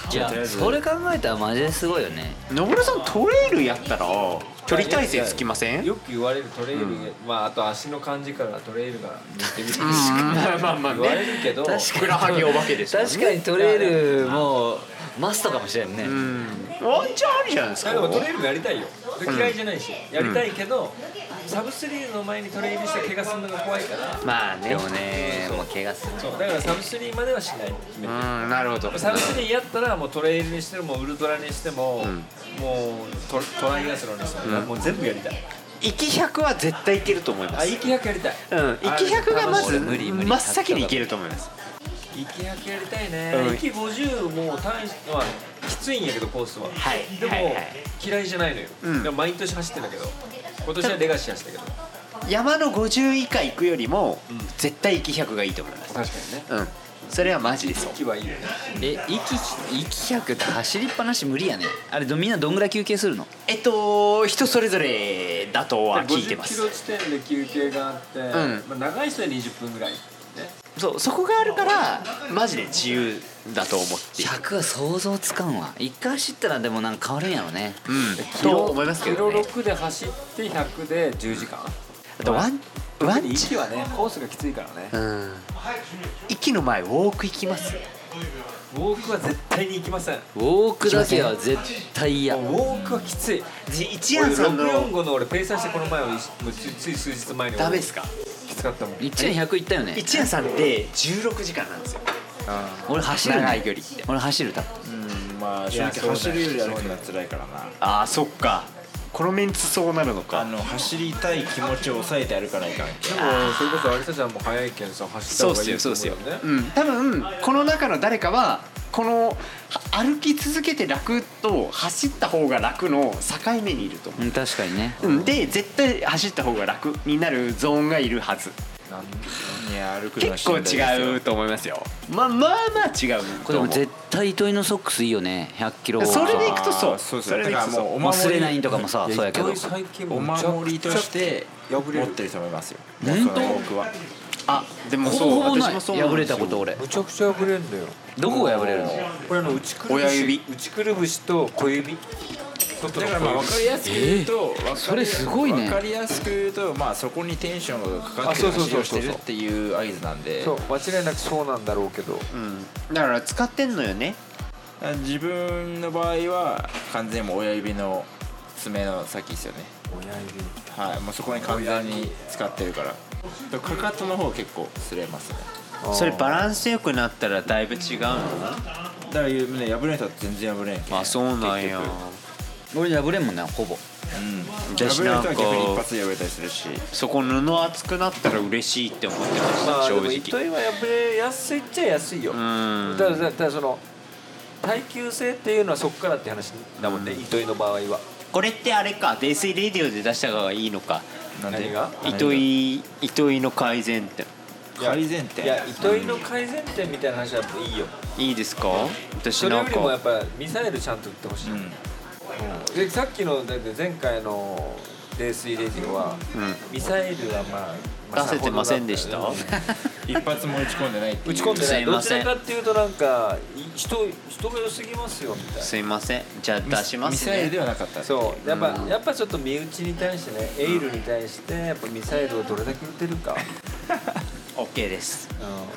Speaker 4: じゃあそれ考えたらマジですごいよね。
Speaker 3: 野村さんトレイルやったら距離体制つきません？
Speaker 1: よく言われるトレイル、まああと足の感じからトレイルが似てみたい
Speaker 3: まあまあまあ
Speaker 1: 言われるけど
Speaker 3: ふくらはぎお化けですよね。
Speaker 4: 確かにトレイルもマストかもしれんね、
Speaker 3: ワンチャンあるじゃないですか。
Speaker 1: でもトレイルもやりたいよ。嫌いじゃないし、やりたいけど、サブスリーの前にトレイルして怪我するのが怖いから。
Speaker 3: まあね。
Speaker 4: でもねもう怪我する
Speaker 1: そうだからサブスリーまではしない。
Speaker 3: う
Speaker 1: て
Speaker 3: んなるほど。
Speaker 1: サブスリーやったらもうトレイルにしてもウルトラにしても、もうトトライアスロンにしても、もう全部やりたい。
Speaker 3: 行き100は絶対いけると思います。
Speaker 1: あ行き100やりたい。
Speaker 3: うん行き100がまず真っ先にいけると思います。
Speaker 1: 行き100やりたいね、
Speaker 3: うん。
Speaker 1: 行き50もう単位まあきついんやけどコースは、
Speaker 3: はい
Speaker 1: でも、
Speaker 3: はい。はい
Speaker 1: 嫌いじゃないのよ、
Speaker 3: うん。
Speaker 1: でも毎年走ってんだけど今年はレガシー走ったけど。
Speaker 3: 山の50以下行くよりも
Speaker 1: うん。
Speaker 3: 絶対行き100がいいと思います。
Speaker 1: 確かにね。
Speaker 3: うん。それはマジでそう。
Speaker 1: 行きはいいよね。
Speaker 4: え息息100って走りっぱなし無理やね。あれどみんなどんぐらい休憩するの？
Speaker 3: えっと人それぞれだとは聞いてま
Speaker 1: 50キ
Speaker 3: す
Speaker 1: ロ地点で休憩があって、
Speaker 3: ん。
Speaker 1: まあ、長い人は20分ぐらいね。
Speaker 3: そうそこがあるからマジで自由だと思って。いる
Speaker 4: 100は想像つかんわ。一回走ったらでもなんか変わるんやろね。
Speaker 3: うん。と思いますけどね
Speaker 1: キロ6で走って100で10時間。
Speaker 3: あとワンワンチ
Speaker 1: 息はねコースがきついからね。
Speaker 3: うん。息の前ウォーク行きます？
Speaker 1: ウォークは絶対に行きません。
Speaker 4: ウォークだけは絶対嫌。
Speaker 1: ウォークはきつい。
Speaker 3: 一夜さんの。
Speaker 1: 645の俺ペーサーしてこの前をもうつつい数日前に
Speaker 3: ダメですか？
Speaker 1: きつかったもん。
Speaker 4: 一年100いったよね。
Speaker 3: 一夜さんって16時間なんですよ
Speaker 4: 俺走るね。
Speaker 3: 長い距離って。
Speaker 4: 俺走る多分。
Speaker 5: うんまあ正直走るより歩くのは辛いからな。
Speaker 3: ああそっか。このメンツそうなるの
Speaker 5: あ
Speaker 3: か
Speaker 5: の走りたい気持ちを抑えて歩かないから
Speaker 1: でもそれこそ有田ちゃんも早いけんさ走った
Speaker 3: そうっす
Speaker 1: 方がいいと
Speaker 3: よそうっすよ
Speaker 1: 思う
Speaker 3: ん。多分この中の誰かはこのは歩き続けて楽と走った方が楽の境目にいると思
Speaker 4: う。ん確かにね。
Speaker 3: う、うん、で絶対走った方が楽になるゾーンがいるはず結構違うと思いますよ。まあまあまあ違う
Speaker 4: これでも絶対糸井のソックスいいよね。100キロ。
Speaker 3: それでいくとそう。
Speaker 5: そう
Speaker 3: それでいくとそう。
Speaker 5: だからもうお守り
Speaker 4: 忘れないとかもさそうやけど。
Speaker 1: 最近
Speaker 5: お守りとして持ってると思いますよ。
Speaker 4: 本当？
Speaker 5: 僕は。
Speaker 3: あでも
Speaker 4: ほ
Speaker 3: そう
Speaker 4: ぼほ
Speaker 3: う
Speaker 4: 破れたこと俺。
Speaker 1: むちゃくちゃ破れるんだよ。
Speaker 4: どこが破れるの？
Speaker 1: これあの内くるぶし
Speaker 3: 親指
Speaker 1: 内くるぶしと小指
Speaker 5: だからまあ分かりやすく言うと、わかり
Speaker 4: それすごいね
Speaker 5: 分かりやすく言うとまあそこにテンションがかかってる
Speaker 1: あそうそうそうそう
Speaker 5: 走りをしてるっていう合図なんで。
Speaker 1: そう間違いなくそうなんだろうけど。
Speaker 3: うん。だから使ってんのよね。
Speaker 5: 自分の場合は完全にもう親指の爪の先ですよね。
Speaker 1: 親指。
Speaker 5: はい。もうそこに完全に使ってるから。かかとの方結構擦れますね。
Speaker 3: それバランスよくなったらだいぶ違うの？
Speaker 5: だからね破れん人は全然破れんけん。
Speaker 3: あそうなんや
Speaker 4: 俺破れんもんねほぼ。
Speaker 5: うん。
Speaker 3: 私
Speaker 5: 破れ
Speaker 3: なんか
Speaker 5: 逆に一発で破れたりするし。
Speaker 3: そこ布厚くなったら嬉しいって思ってました、
Speaker 1: まあでも
Speaker 3: 正直。
Speaker 1: 糸井は破れやすいっちゃ安いよ。
Speaker 3: うん。
Speaker 1: ただただただその耐久性っていうのはそこからって話だもんね糸井の場合は。
Speaker 3: これってあれか泥酔レディオで出した方がいいのか。
Speaker 1: 何が？
Speaker 3: 糸井糸井の改善って
Speaker 5: 改善点？
Speaker 1: いや糸井の改善点みたいな話はいいよ。
Speaker 3: いいですか？私
Speaker 1: それ
Speaker 3: なん
Speaker 1: よりもやっ
Speaker 3: か
Speaker 1: ぱミサイルちゃんと撃ってほしい、
Speaker 5: うん
Speaker 1: でさっきのだって前回の泥酔レディオは、
Speaker 3: う
Speaker 1: ミサイルはまあ、まあ
Speaker 3: 出せてませんでした？
Speaker 1: うん
Speaker 5: 一発も打ち込んでない
Speaker 1: 打ち込んでない。どちらかっていうとなんかい人人が良すぎますよみたいな。
Speaker 3: すいません。じゃあ出します
Speaker 5: ミサイルで
Speaker 3: ね
Speaker 5: はなかった。
Speaker 1: そう。やっぱ、やっぱちょっと身内に対してねエイルに対してやっぱミサイルをどれだけ撃てるか、
Speaker 3: OK です。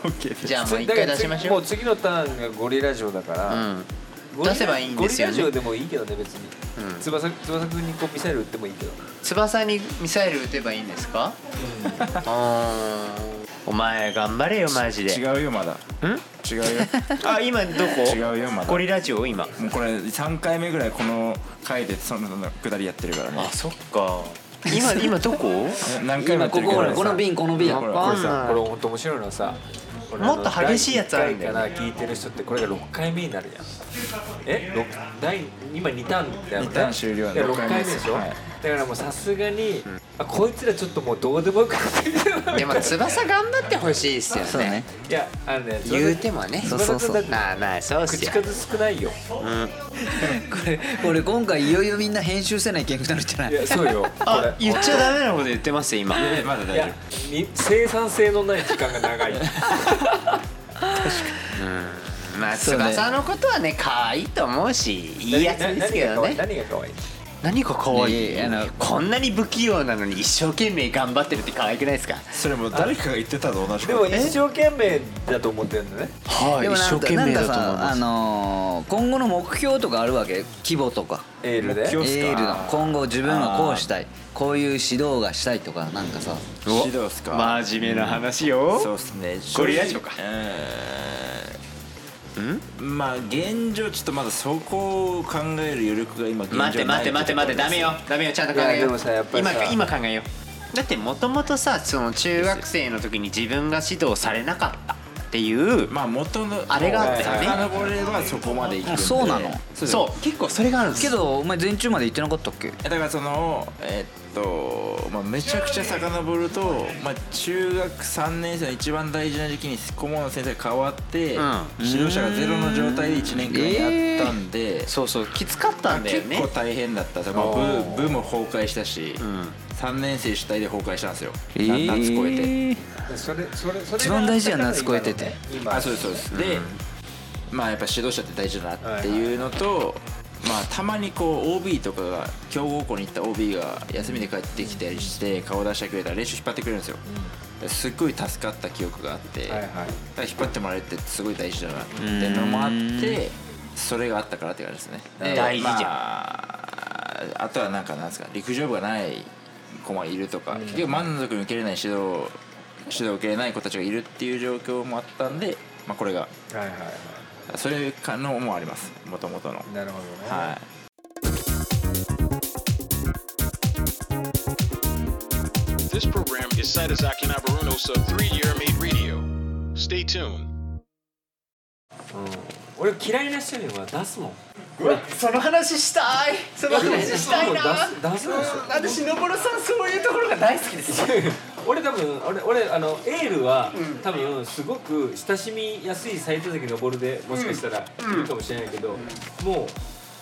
Speaker 1: うん。
Speaker 3: じゃあもう一回出しましょう。
Speaker 1: もう次のターンがゴリラ城だから、
Speaker 3: うん出せばいいんですよね。
Speaker 1: ゴリラ城でもいいけどね別に、
Speaker 3: うん。
Speaker 1: 翼翼くんにこうミサイル撃ってもいいけど。
Speaker 3: 翼にミサイル撃てばいいんですか？お前頑張れよマジで。
Speaker 5: 違うよまだ。
Speaker 3: ん？
Speaker 5: 違うよ。
Speaker 3: あ今どこ？
Speaker 5: 違うよまだ。
Speaker 3: ゴリラ城今。
Speaker 5: もうこれ3回目ぐらいこの回でそのくだりやってるからね。
Speaker 3: あそっか。今今どこ？
Speaker 5: え 何回もやってるけど
Speaker 4: 今ここの瓶この瓶
Speaker 5: ほら
Speaker 3: わかん。ない
Speaker 1: これ本当面白いのはさ
Speaker 3: もっと激しいやつあるんだよね
Speaker 1: から聞いてる人ってこれが6回目になるやん。え？六第今2ターンだよね。
Speaker 5: 二ターン終了
Speaker 1: で6
Speaker 5: 六回目で
Speaker 1: しょ、
Speaker 5: はい
Speaker 1: だからもうさすがに、あこいつらちょっともうどうでもよくなってきてるな
Speaker 3: でも翼頑張ってほしいですよね。
Speaker 4: そうね
Speaker 1: いやあのね
Speaker 3: 言うてもね。
Speaker 1: そうそうそう。
Speaker 3: まあまあそうっすよ。
Speaker 1: 口数少ないよ。
Speaker 4: これこれ今回いよいよみんな編集せないけんくなるんじゃない？
Speaker 1: いやそうよ。こ
Speaker 3: あ
Speaker 1: れ。
Speaker 3: 言っちゃダメなこと言ってますよ今。
Speaker 5: えまだ
Speaker 1: いや
Speaker 5: 大丈
Speaker 1: み生産性のない時間が長い。
Speaker 3: まあ
Speaker 4: そうね。
Speaker 3: 翼のことはね可愛いと思うしいいやつですけどね。
Speaker 1: 何が可愛い何が可愛い？
Speaker 3: 何が可愛い。
Speaker 4: いやいやあの
Speaker 3: こんなに不器用なのに一生懸命頑張ってるって可愛くないですか？
Speaker 5: それも誰かが言ってたと同じ
Speaker 1: でも一生懸命だと思ってるんだね。
Speaker 3: はい。
Speaker 4: でもなんかなんかさあ
Speaker 3: す
Speaker 4: のー今後の目標とかあるわけ？規模とか。
Speaker 1: エールで？
Speaker 5: 目標っすか
Speaker 4: エールの今後自分はこうしたい。こういう指導がしたいとかなんかさ。
Speaker 5: 指導っすか？
Speaker 3: 真面目な話よ、
Speaker 5: そうっすね。
Speaker 3: ゴリラジオか。
Speaker 5: うんまあ現状ちょっとまだそこを考える余力が今現状
Speaker 3: 待って待って待って待ってダメよ。ダメよちゃんと考えよう。
Speaker 1: いやでもさやっぱりさ
Speaker 3: 今今考えよう。だってもともとさその中学生の時に自分が指導されなかったっていう
Speaker 5: まあ元の
Speaker 3: あれがあったよね。
Speaker 5: 遡ればそこまで行くんで
Speaker 4: そうなの
Speaker 5: そう
Speaker 3: そう。結構それがあるんです。
Speaker 4: けどお前全中まで行ってなかったっけ？
Speaker 5: だからそのえっと、まあ、めちゃくちゃ遡ると、まあ、中学3年生の一番大事な時期に顧問の先生が変わって、
Speaker 3: うん。
Speaker 5: 指導者がゼロの状態で1年間やったんで、
Speaker 3: そうそう。きつかったんだよね。
Speaker 5: 結構大変だったまあ、部部も崩壊したし、3年生主体で崩壊したんですよ、な夏越えて。
Speaker 1: それそれそれ
Speaker 4: 一番大事やな夏越えてて。
Speaker 1: 今
Speaker 5: あそうですそう。です、でまあやっぱ指導者って大事だなっていうのと、まあたまにこう OB とかが強豪校に行った OB が休みで帰ってきたりして顔出してくれたら練習引っ張ってくれるんですよ、すっごい助かった記憶があって、
Speaker 1: はいはい。
Speaker 5: 引っ張ってもらえるってすごい大事だなっていうのもあってそれがあったからって感じですね。で
Speaker 3: 大事じゃん。
Speaker 5: まあ、あとはなんかなんですか陸上部がない子もいるとか、結局満足に受けれない指導指導を受けれない子たちがいるっていう状況もあったんで、まあ、これが
Speaker 1: はいはいは
Speaker 5: それかのもあります。もともとの。
Speaker 1: いなるほどね。
Speaker 5: はい。
Speaker 2: This program is Saitozaki Nabaruno Sub 3 Year Made Radio. Stay tuned.
Speaker 1: 俺嫌いな人には出すもん。
Speaker 3: その話したい。その話したいな。
Speaker 1: 出す出すでしょ。
Speaker 3: 私のぼろさんそういうところが大好きです。よ
Speaker 1: 俺多分俺俺あのエールは、多分すごく親しみやすい斎藤崎昇でもしかしたらいるかもしれないけど、も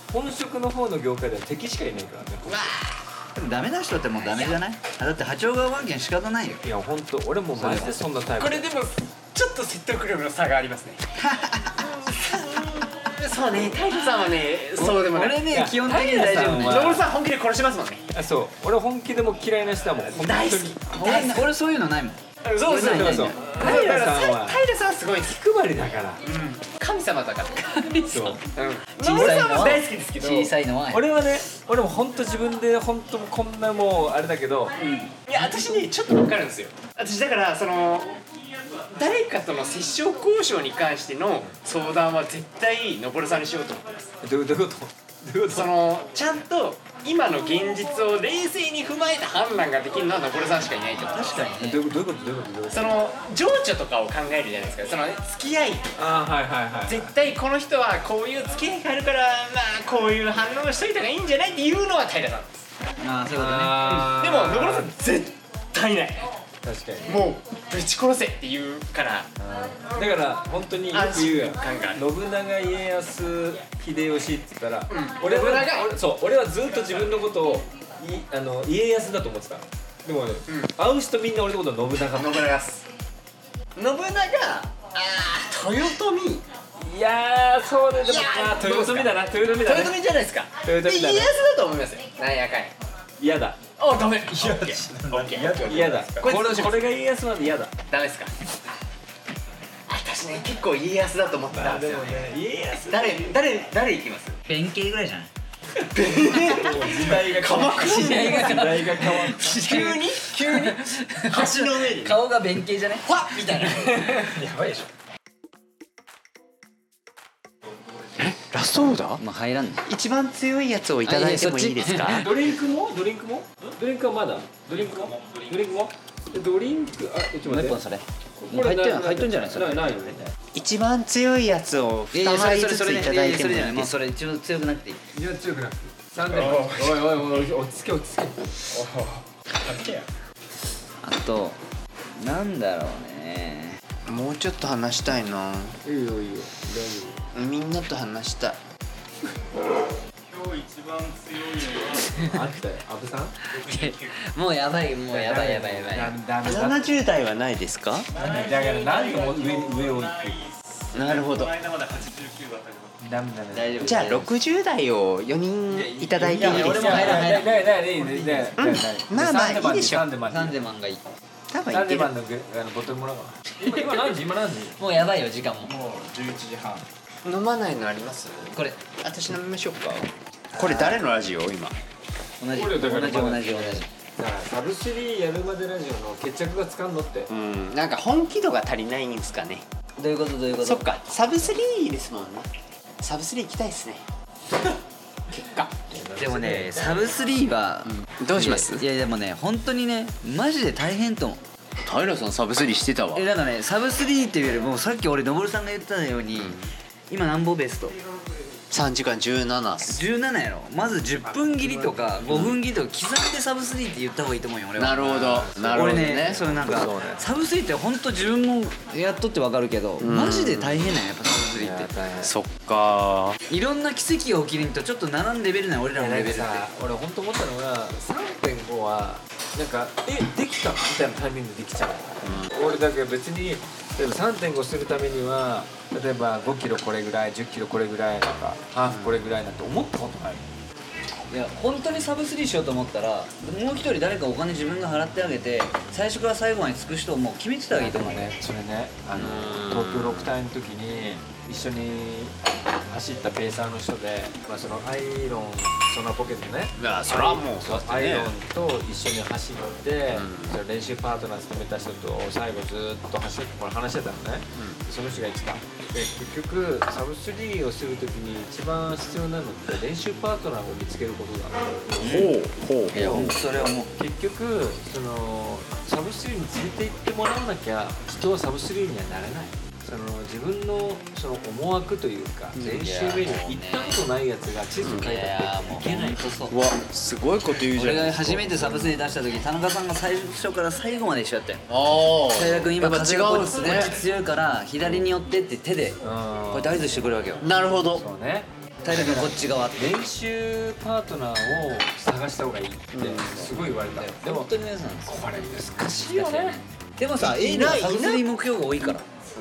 Speaker 1: う本職の方の業界では敵しかいないからね
Speaker 4: でもダメな人ってもうダメじゃない？あだって波長が合わんけん仕方ないよ。
Speaker 1: いや本当俺もマジでそんなタイプ。
Speaker 3: これでもちょっと説得力の差がありますね そうねタイルさんはねそうでもない
Speaker 4: 俺ね基本的に大丈夫ね
Speaker 1: 平さんは
Speaker 3: のぼろさん本気で殺しますもんね。
Speaker 1: あそう。俺本気でも嫌いな人はもう本当に。
Speaker 3: 大好き。
Speaker 4: 俺俺そういうのないもん。
Speaker 3: そうそう
Speaker 1: そうそう。そう
Speaker 3: タイル
Speaker 1: 平さんは。
Speaker 3: タイルさんはすごい
Speaker 1: 気配りだから
Speaker 3: 神様だから。
Speaker 1: そう。
Speaker 4: 小さいのは
Speaker 3: 大好きですけど。
Speaker 4: 小さいのは。
Speaker 1: 俺はね俺も本当自分で本当こんなもうあれだけど。
Speaker 3: いや私ねちょっと分かるんですよ。私だからその誰かとの折衝交渉に関しての相談は絶対のぼるさんにしようと思ってます。
Speaker 1: どういうこと？どういうこと？
Speaker 3: そのちゃんと今の現実を冷静に踏まえた判断ができるのはのぼるさんしかいないと思う
Speaker 4: 確かに。ね
Speaker 1: どういうこと？どういうこと？どういうこと？
Speaker 3: その情緒とかを考えるじゃないですか。その付き合い
Speaker 1: あーはいはいはい。
Speaker 3: 絶対この人はこういう付き合いがあるからまあこういう反応をしといた方がいいんじゃないっていうのは平さんです。
Speaker 4: ああそういうことね。
Speaker 3: でものぼるさん絶対ない
Speaker 1: 確かに
Speaker 3: もうぶち殺せって言うから。
Speaker 1: だから本当によく言うやん。
Speaker 3: 安心感が。ある
Speaker 1: 信長家康秀吉って言ったら、俺は
Speaker 3: 信長
Speaker 1: 俺そう俺はずっと自分のことをいあの家康だと思ってた。でもね、会う人みんな俺のこと信長
Speaker 3: 信長っす。信長？あー豊臣？
Speaker 1: いやーそうね。でも
Speaker 3: いやー
Speaker 1: まあ豊臣だな。豊臣だ
Speaker 3: 豊
Speaker 1: ね
Speaker 3: 臣じゃないですか。
Speaker 1: 豊臣だね。
Speaker 3: で家康だと思いますよ。なんやかんや。
Speaker 1: 嫌だ
Speaker 3: あダメ。嫌だ
Speaker 1: 嫌だ。
Speaker 3: これ
Speaker 1: これこれが家康なんで嫌だ。
Speaker 3: ダメですか？私ね結構家康だと思ってたんですよね。
Speaker 1: ね家康
Speaker 3: 誰誰誰いきます？
Speaker 4: 弁慶ぐらいじゃない？
Speaker 1: 時代が変わる。
Speaker 4: 時代が
Speaker 1: 変わる。
Speaker 3: 急に？急に？橋の上に。ね
Speaker 4: 顔が弁慶じゃね？
Speaker 3: ファッみたいな。
Speaker 1: やばいでしょ
Speaker 3: ラストオーダー？
Speaker 4: まあ入らんね。
Speaker 3: 一番強いやつをいただいてもいいですか？
Speaker 1: ドリンクも？ドリンクも？ドリンクはまだ？ドリンクも？ドリンクも？ドリンク？あちょっと待って。
Speaker 4: それ。もう入ってん入ってんじゃないそれ？
Speaker 1: ないないよね。
Speaker 3: 一番強いやつを2
Speaker 4: いやいやそれ
Speaker 3: 枚ずついただいても
Speaker 4: いい。
Speaker 3: です
Speaker 4: もうそれ一応強くなくていい。
Speaker 1: いや強くなくて。三点おいおいおい落ち着け落ち着け
Speaker 4: あとなんだろうね
Speaker 3: もうちょっと話したいない
Speaker 1: いよいいよ
Speaker 3: みんなと話したい。
Speaker 1: あったよ阿部さん？
Speaker 4: もうやばいもうやばいやばいやばい。
Speaker 1: ダメだ
Speaker 3: 70代はないですか？
Speaker 1: だから何個も上に上を行って
Speaker 3: なるほど。
Speaker 1: ダメダメ
Speaker 4: 大丈夫
Speaker 3: じゃあ60代を4人いただいていいですか？まあまあいいでしょ。
Speaker 1: サンデマン
Speaker 4: サンデマンがいい
Speaker 3: 多分いける
Speaker 1: サンデマンのグあのボトルもらおう。かな今今何時？今何時？
Speaker 4: もうやばいよ時間も。
Speaker 5: もう11時半
Speaker 3: 飲まないのあります？
Speaker 4: これ。
Speaker 3: 私飲みましょうか。これ誰のラジオ？今。
Speaker 4: 同じ同じ同じ同じ。
Speaker 1: だからサブスリーやるまでラジオの決着がつかんのって。
Speaker 3: うん。なんか本気度が足りないんですかね。
Speaker 4: どういうこと？どういうこと？
Speaker 3: そっか。サブ3ですもんね。サブ3行きたいですね。結果。
Speaker 4: でもねサブ3は、
Speaker 3: どうします？
Speaker 4: いやいやでもね本当にねマジで大変と思う。
Speaker 3: 平さんサブ3してたわ。
Speaker 4: えだからねサブ3っていうよりもさっき俺のぼるさんが言ってたように、今なんぼベスト
Speaker 3: ？3時間17っす
Speaker 4: 17やろ。まず10分切りとか5分切りとか刻んでサブ3って言った方がいいと思うよ俺は。
Speaker 3: なるほど。なるほど
Speaker 4: 俺ね
Speaker 3: ね
Speaker 4: それなんか
Speaker 1: そうね。
Speaker 4: サブ3って本当自分もやっとってわかるけど、マジで大変なんややっぱサブ3って。
Speaker 1: 大変。
Speaker 3: そっか。
Speaker 4: いろんな奇跡が起きるんとちょっと並んレベルない俺らのレベルって。
Speaker 1: さ俺本当思ったのが3.5はなんかえできたみたいなタイミングでできちゃう、俺だけど別に例えば3.5するためには例えば5キロこれぐらい10キロこれぐらいとかハーフこれぐらいなんて思ったことない、
Speaker 4: いや本当にサブ3しようと思ったらもう一人誰かお金自分が払ってあげて最初から最後まで尽くしともう決めてたらいいと思う
Speaker 1: ねそれねあの東京6体の時に一緒に走ったペーサーの人で、まあ、そのアイロンそのポケットね。
Speaker 3: それはもうそう
Speaker 1: アイロンと一緒に走って、その練習パートナー務めた人と最後ずっと走ってこれ話してたのね、その人が言ってた。で結局サブ3をする時に一番必要なのって練習パートナーを見つけることだ。
Speaker 3: ほうほう。
Speaker 4: いや本当それはもう
Speaker 1: 結局そのサブ3に連れて行ってもらわなきゃ人はサブ3にはなれないその自分のその思惑というか練習メニュー行ったことないやつが地図書い
Speaker 4: い
Speaker 1: た
Speaker 4: やもう
Speaker 1: っていけない
Speaker 4: 本当そう。
Speaker 3: うわすごいこと言うじゃ
Speaker 4: 俺が初めてサブ3出した時田中さんが最初から最後まで一緒やったよ
Speaker 3: ああ
Speaker 4: 平君今風がこっち
Speaker 3: うんですね
Speaker 4: 強いから左に寄ってって手で
Speaker 1: うん。
Speaker 4: これ合図してくるわけよ。
Speaker 3: なるほど。
Speaker 1: そうね。
Speaker 4: 平君こっち側って。
Speaker 1: 練習パートナーを探した方がいいってすごい言われた、でも
Speaker 4: 本当に皆さん。
Speaker 1: これ難しいよね。
Speaker 4: でもさ
Speaker 3: い
Speaker 4: A
Speaker 3: ない。
Speaker 4: のサブ3目標が多いから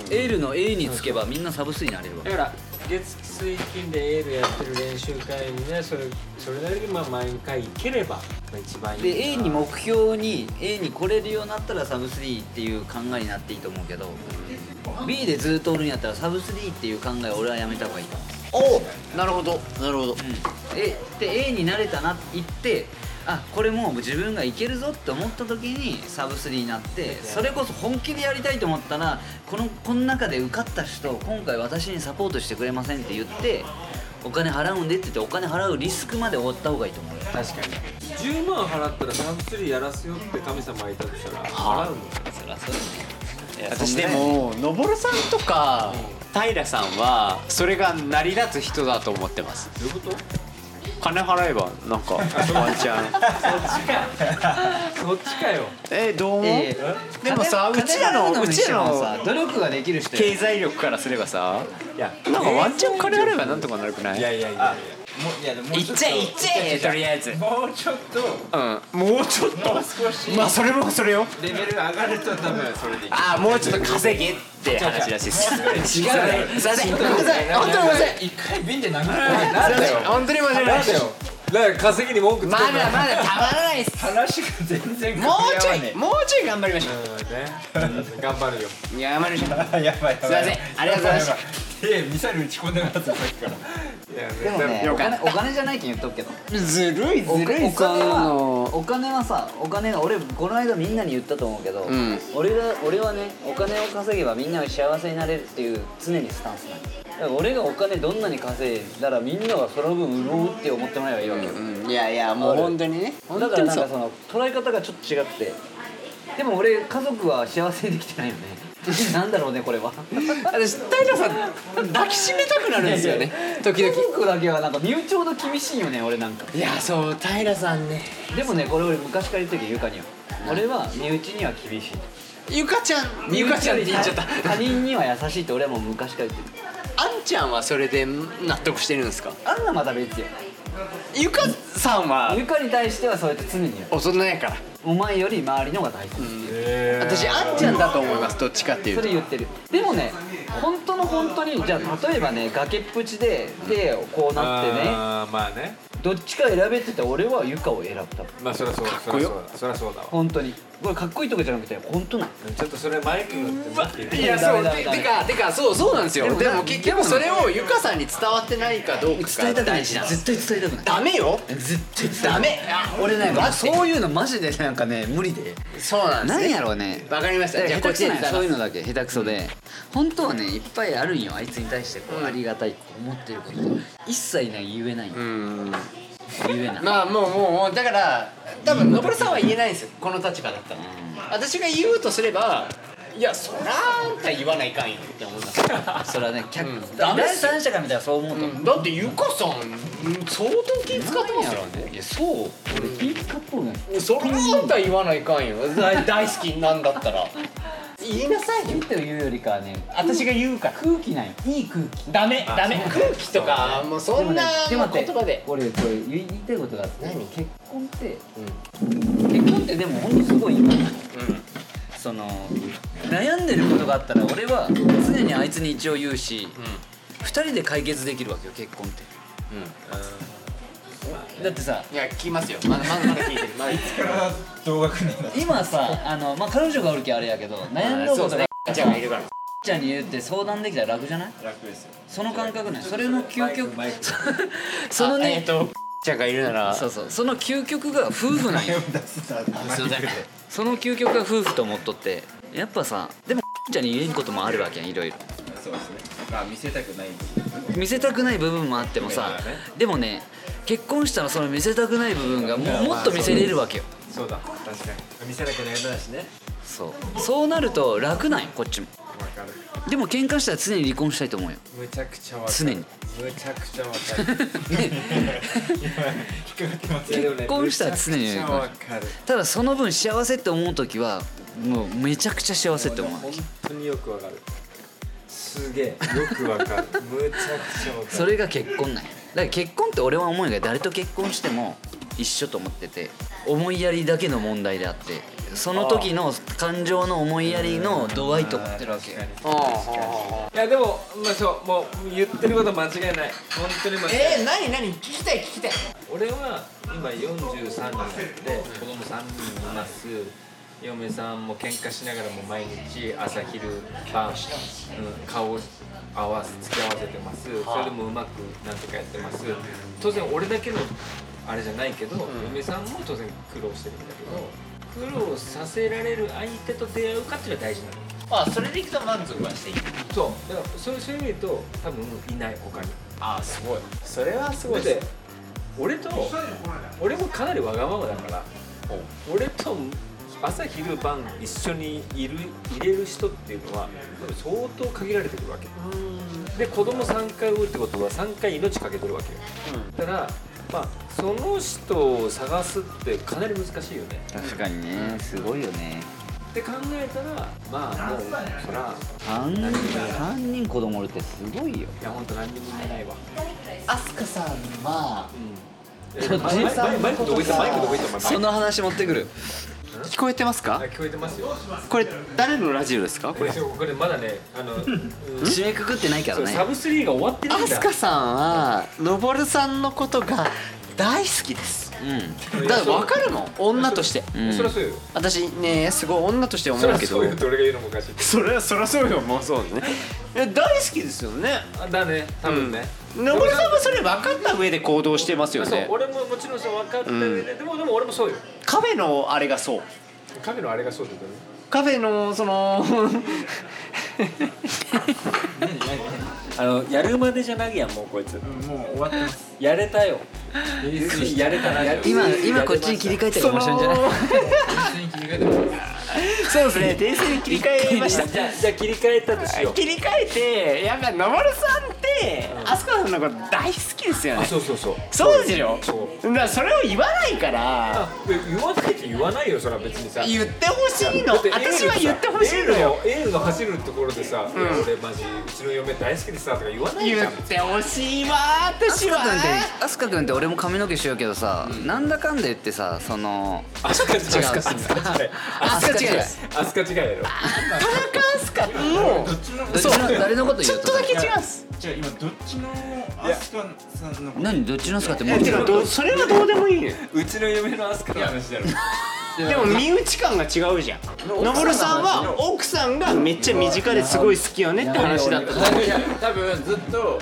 Speaker 4: エールの A につけばみんなサブ3になれるわ。
Speaker 1: だから月水金でエールやってる練習会にねそれそれなりにまあ毎回行ければまあ一番いい
Speaker 4: で A に目標に A に来れるようになったらサブ3っていう考えになっていいと思うけど B でずっとおるんやったらサブ3っていう考えは俺はやめた方がいいと思う。
Speaker 3: おおなるほど。なるほど
Speaker 4: えで A になれたなって言ってあこれもう自分がいけるぞって思った時にサブ3になってそれこそ本気でやりたいと思ったらこのこの中で受かった人今回私にサポートしてくれませんって言ってお金払うんでって言ってお金払うリスクまで負った方がいいと思うよ。
Speaker 1: 確かに。10万払ったらサブスリーやらせよって神様がいたとしたら払うの？
Speaker 4: そりゃそう
Speaker 3: 私でものぼるさんとか平さんはそれが成り立つ人だと思ってます。
Speaker 1: どういうこと？
Speaker 3: 金払えばなんかワンチャン。
Speaker 1: そっちか。よ。
Speaker 3: えどう思う？
Speaker 4: ええ
Speaker 3: でもさうちらのうちらの
Speaker 4: さ努力ができる人
Speaker 3: 経済力からすればさ
Speaker 1: いや
Speaker 3: なんかワンチャン金あればなんとかなるくない？
Speaker 1: いやいやいや
Speaker 5: もういやでももう
Speaker 3: いっちゃえいっちゃえとりあえず。
Speaker 5: もうちょっと
Speaker 3: うんもうちょっと。
Speaker 5: もう少し。
Speaker 3: まあそれもそれよ。
Speaker 5: レベルが上がると多分それでいい。
Speaker 3: ああもうちょっと稼げって話らしいです。
Speaker 1: 違う。ね
Speaker 3: すいません。ごめんなさい。本当にごめんなさい。
Speaker 5: 一回瓶で殴る
Speaker 3: すいません本当に申し訳ない。
Speaker 1: だよ。だから稼ぎに文句つけ
Speaker 3: ま
Speaker 1: る
Speaker 3: だまだたまらないです。
Speaker 5: 話が全然
Speaker 3: もうちょいもうちょい頑張りましょ
Speaker 1: うんね頑張るよ。
Speaker 3: ういや頑張りましょう。
Speaker 5: い やばいやばい。
Speaker 3: すいません。ありがとうございました。
Speaker 5: 手ミサイル撃ち込んでなかったさっきから。
Speaker 1: いや
Speaker 4: でもねお金お金じゃないけん言っとくけど。
Speaker 3: ずるい
Speaker 4: お
Speaker 3: ずるい
Speaker 4: お金は
Speaker 3: の
Speaker 4: お金はさお金が俺この間みんなに言ったと思うけど、
Speaker 3: ん。
Speaker 4: 俺が俺はねお金を稼げばみんなが幸せになれるっていう常にスタンスなのだから俺がお金どんなに稼いだらみんながその分潤うって思ってもらえばいいわけよ、
Speaker 3: うんいやいやもう本当にね。本
Speaker 4: だからなんかその捉え方がちょっと違ってでも俺家族は幸せにできてないよね。なんだろうねこれは。
Speaker 3: 私平さん抱きしめたくなるんですよね。時々。
Speaker 4: 家族だけはなんか身内ほど厳しいよね俺なんか。
Speaker 3: いやそう平さんね。
Speaker 4: でもねこれ俺昔から言ってるけどゆかには。俺は身内には厳しい。
Speaker 3: ゆかちゃん。ゆかちゃんって言っちゃった。
Speaker 4: 他人には優しいって俺はもう昔から言ってる。
Speaker 3: あんちゃんはそれで納得してるんですか？
Speaker 4: あんなまた別よ
Speaker 3: ゆかさんは？
Speaker 4: ゆかに対してはそうやって常によ
Speaker 3: 大人やから。
Speaker 4: お前より周りの方が大切、
Speaker 3: 私あんちゃんだと思います。どっちかっていうと。
Speaker 4: それ言ってる。でもね本当の本当にじゃあ例えばね崖っぷちででこうなってね。
Speaker 1: まあね。
Speaker 4: どっちか選べってたら俺はゆかを選ぶ。多分。
Speaker 1: まあそりゃそうだ。そりゃそうだ。そりゃそうだわ。
Speaker 4: 本当にこれかっこいいとかじゃなくて本当なん
Speaker 1: ちょっとそれマイク
Speaker 3: いやそうててかてかそうそうなんですよ。
Speaker 4: でも
Speaker 3: 結局それをゆかさんに伝わってないかどうかが
Speaker 4: 伝えたくない絶対伝えたくない
Speaker 3: ダメよ。
Speaker 4: 絶対
Speaker 3: ダメ。あ
Speaker 4: 俺ね
Speaker 3: 待って。
Speaker 4: そういうのマジでなんかね無理で。
Speaker 3: そうなんですね。
Speaker 4: 何やろうね。
Speaker 3: わかりました。じゃあこっちで
Speaker 4: そういうのだけ下手くそで。本当はねいっぱいあるんよ。あいつに対してこうありがたいと思ってること一切ね言えない。
Speaker 3: うん
Speaker 4: 言えない。
Speaker 3: まあもうもうもうだから多分のぼるさんは言えないんですよ。この立場だったら。私が言うとすればいやそらあんた言わないかんよって思います
Speaker 4: それはね客
Speaker 3: うん。ダメっ
Speaker 4: 第
Speaker 3: すよ
Speaker 4: 三者から見たらそう思うと。思う
Speaker 3: だってゆかさんうん相当気使ってますよ
Speaker 4: いやそう。俺気使っとるね
Speaker 3: そらあんた言わないかんよ大大好きなんだったら。言いなさいよ
Speaker 4: っていうよりかはね
Speaker 3: 私が言うから。
Speaker 4: 空気なんよ。いい空気。
Speaker 3: ダメダメ。空気とかもうそんな
Speaker 4: でもね
Speaker 3: 言葉で。
Speaker 4: 俺これ言い言いたいことがあって
Speaker 3: 何？
Speaker 4: 結婚って結婚ってでもほんとすごいよその悩んでることがあったら俺は常にあいつに一応言うし、二人で解決できるわけよ結婚って、だってさ
Speaker 3: いや聞きますよ。まだまだまだ聞いてる。まだ。聞いてる
Speaker 5: 同学年だ
Speaker 4: 今さあの、まあ、彼女がおるけあれやけど悩んだことが
Speaker 3: じゃあいるから。
Speaker 4: ちゃんに言って相談できたら楽じゃない？
Speaker 5: 楽ですよ。
Speaker 4: その感覚ね。それの究極そのね
Speaker 3: あえっとちゃんがいるなら。
Speaker 4: そうそう。その究極が夫婦なんよ。
Speaker 3: すいません。
Speaker 4: その究極が夫婦と思っとって。やっぱさでもちゃんに言えんこともあるわけやんいろいろ。
Speaker 5: そうですね。まあ見せたくない
Speaker 4: 見せたくない部分もあってもさでもね結婚したらその見せたくない部分がもうもっと見せれるわけよ。
Speaker 1: そうだ。確かに。見せなきゃダメだしね。
Speaker 4: そう。そうなると楽なんよこっちも。
Speaker 1: わかる
Speaker 4: でも喧嘩したら常に離婚したいと思うよ。
Speaker 1: むちゃくちゃわかる。
Speaker 4: 常に。
Speaker 1: むちゃくちゃわかる。
Speaker 4: 結婚したら常に
Speaker 1: めちゃくちゃわかる。
Speaker 4: ただその分幸せって思う時はもうめちゃくちゃ幸せって思う
Speaker 1: 本当によくわかる。すげえ。よくわかる。むちゃくちゃわかる。
Speaker 4: それが結婚なんや。だから結婚って俺は思うが誰と結婚しても一緒と思ってて思いやりだけの問題であってその時の感情の思いやりの度合いと思ってるわけよ。
Speaker 1: いやでもまあそうもう言ってること間違いない。本当に間違いない。
Speaker 3: えー、何何聞きたい聞きたい。
Speaker 1: 俺は今43人なんで子供3人います。嫁さんも喧嘩しながらも毎日朝昼晩、うん、顔を合わせ付き合わせてます。それでもうまくなんとかやってます。当然俺だけのあれじゃないけど、嫁さんも当然苦労してるんだけど苦労させられる相手と出会うかっていうのは大事なの
Speaker 3: あそれでいくと満足はしていい
Speaker 1: そう。だからそうそういう意味で言うと多分いない他に。
Speaker 3: あすごい。それはすごい
Speaker 1: だって俺と俺もかなりわがままだから俺と朝昼晩一緒にいる入れる人っていうのは相当限られてくるわけ。で子供3回産むってことは3回命かけてるわけよ、だからまあその人を探すってかなり難しいよね。
Speaker 4: 確かにね。すごいよね。
Speaker 1: って考えたらまあもうそら
Speaker 4: 3人三人子供おるってすごいよ。
Speaker 1: いや本当何にも言えないわ。
Speaker 3: アスカさんは
Speaker 1: うん。マイマイマイマイクどこ行ったマイクどこ行った
Speaker 4: その話持ってくる
Speaker 3: 聞こえてますか？
Speaker 1: あ聞こえてますよ。
Speaker 3: これ誰のラジオですか？これ。
Speaker 1: これまだねあの、うん。
Speaker 4: 締めくくってないからね。
Speaker 1: そうサブスリーが終わってないんだ。
Speaker 3: アスカさんはのぼるさんのことが大好きです。
Speaker 4: う
Speaker 3: だから分かるもん女として。
Speaker 4: ん、うん、
Speaker 1: そりゃそうよ。
Speaker 3: 私ねすごい女として思
Speaker 1: そうりゃ
Speaker 3: けど。
Speaker 1: そうよ。って俺が言うのもおかしい
Speaker 3: それはそりゃそうよ。もうそうね。大好きですよね。
Speaker 1: あだね。多分ね、
Speaker 3: のぼるさんもそれ分かった上で行動してますよ
Speaker 1: そう
Speaker 3: ね
Speaker 1: 俺ももちろんそう分かった上で、でもでも俺もそうよ。
Speaker 3: カフェのあれがそう。
Speaker 1: 神のあれがそうってことね。
Speaker 3: カフェのその
Speaker 1: あのやるまでじゃないやんもうこいつ。
Speaker 5: もう終わってます。
Speaker 1: やれたよ。やれたな
Speaker 4: 今今こっちに切り替えてるかもしれんじゃない？
Speaker 3: そうですね訂正に切り替えました。
Speaker 1: じゃあじゃあ切り替えたとしよう。
Speaker 3: 切り替えてやっぱのぼるさんってって飛鳥さんのこと大好きですよね。
Speaker 1: そうそうそう。
Speaker 3: そうですよ。
Speaker 1: そう。
Speaker 3: だからそれを言わないから。
Speaker 1: あ言わないって言わないよそれは別にさ。
Speaker 3: 言ってほしいの。私は言ってほしいのよ。
Speaker 1: エールのエールの走るところでさ「いや俺マジうちの嫁大好きでさ」とか言わないじゃん。
Speaker 3: 言ってほしいわ私は
Speaker 4: カ君ってアスカ君って俺も髪の毛しようけどさ、なんだかんだ言ってさその
Speaker 1: あすか違う
Speaker 4: 違う。
Speaker 1: あすか違う
Speaker 3: あすか違う
Speaker 1: やろ。
Speaker 3: 田中飛鳥の
Speaker 5: どっちの
Speaker 4: どっちの誰のこと言うと
Speaker 3: ちょっとだけ違うんす。
Speaker 5: じゃあ今どっちのアスカさんのこと？
Speaker 4: 何どっちのアスカってもう
Speaker 3: てかどうそれはどうでもいいのよ。
Speaker 1: うちの嫁のアスカの話だろ。
Speaker 3: でも身内感が違うじゃん。のぼるさんは奥さんがめっちゃ身近ですごい好きよねって話だった
Speaker 5: いや多分ずっと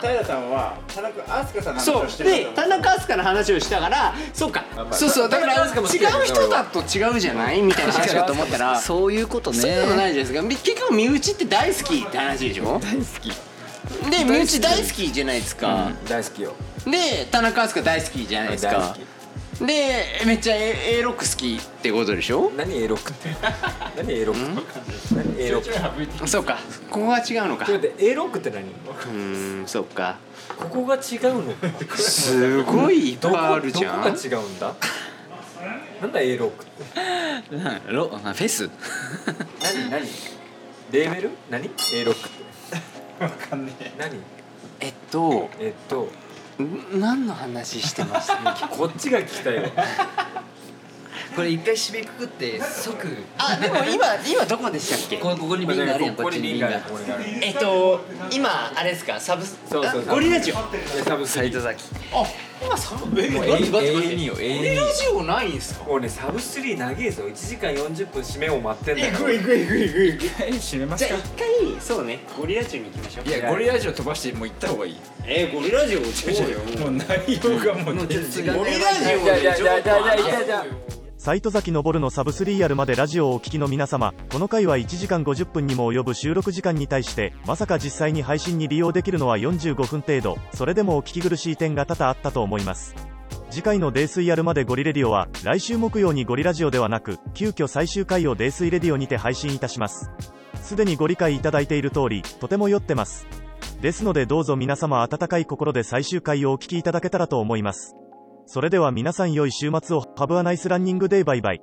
Speaker 5: 平さんは田中飛鳥さんの話
Speaker 3: そう
Speaker 5: をしてる
Speaker 3: で田中飛鳥の話をしたからそうか
Speaker 1: まあ
Speaker 3: そうそうだから違う人だと違うじゃないみたいな話だと思ったらそう
Speaker 4: そういうことね
Speaker 3: いうのないじゃないですかみ結局身内って大好きって話でしょ大好きで身内大好きじゃないですか、
Speaker 1: 大好きよ。
Speaker 3: で田中飛鳥大好きじゃないです
Speaker 1: 大
Speaker 3: か
Speaker 1: 好
Speaker 3: でめっちゃ A ロック好きってことでしょ？
Speaker 1: 何 A ロックって？何 A ロック？何 A ロック？ち
Speaker 3: そうか。ここが違うのか。
Speaker 1: ょっと A ロックって何？
Speaker 3: うーんそっか。
Speaker 1: ここが違うの
Speaker 3: すごいいっぱいあるじゃん。
Speaker 1: どこが違うんだ？なんだ A ロックって？
Speaker 4: ロあフェス？
Speaker 1: 何何？レーベル？何？A ロックって
Speaker 5: わかんねえ。
Speaker 3: え
Speaker 1: 何
Speaker 3: っと
Speaker 1: えっと。
Speaker 3: ん何の話してました
Speaker 1: こっちが聞きたいよ
Speaker 4: これ一回締めくくって即。
Speaker 3: あでも今今どこでしたっけ？
Speaker 4: こここに瓶があるやん
Speaker 1: こ
Speaker 4: っちに。瓶が
Speaker 1: に瓶があるここにある
Speaker 3: えっと今あれですか？サブス
Speaker 1: そうそうそう。
Speaker 3: あゴリラジオ。
Speaker 1: サブスリー
Speaker 4: 崎
Speaker 3: 今サブえ
Speaker 1: もう
Speaker 3: 待って待って。
Speaker 1: 永遠によ永遠に
Speaker 3: ゴリラジオないんすか
Speaker 1: もうねサブスリー長えぞ1時間40分締めを待ってんだから
Speaker 3: ぐいぐいぐいぐい
Speaker 5: 閉めますか
Speaker 3: じゃあ一回そうねゴリラジオに行きましょう
Speaker 5: いやゴリラジオ飛ばしてもう行った方がいい
Speaker 3: えゴリラジオそうよ
Speaker 5: もう内容がもう全然
Speaker 3: ゴリラジオ
Speaker 1: じゃあじゃあじゃあじゃあじゃあじゃあ
Speaker 6: サイト崎昇のサブスリーアルまでラジオをお聞きの皆様、この回は1時間50分にも及ぶ収録時間に対して、まさか実際に配信に利用できるのは45分程度、それでもお聞き苦しい点が多々あったと思います。次回の泥酔アルまでゴリレディオは、来週木曜にゴリラジオではなく、急遽最終回を泥酔レディオにて配信いたします。すでにご理解いただいている通り、とても酔ってます。ですのでどうぞ皆様温かい心で最終回をお聞きいただけたらと思います。それでは皆さん良い週末を。ハブアナイスランニングデイバイバイ。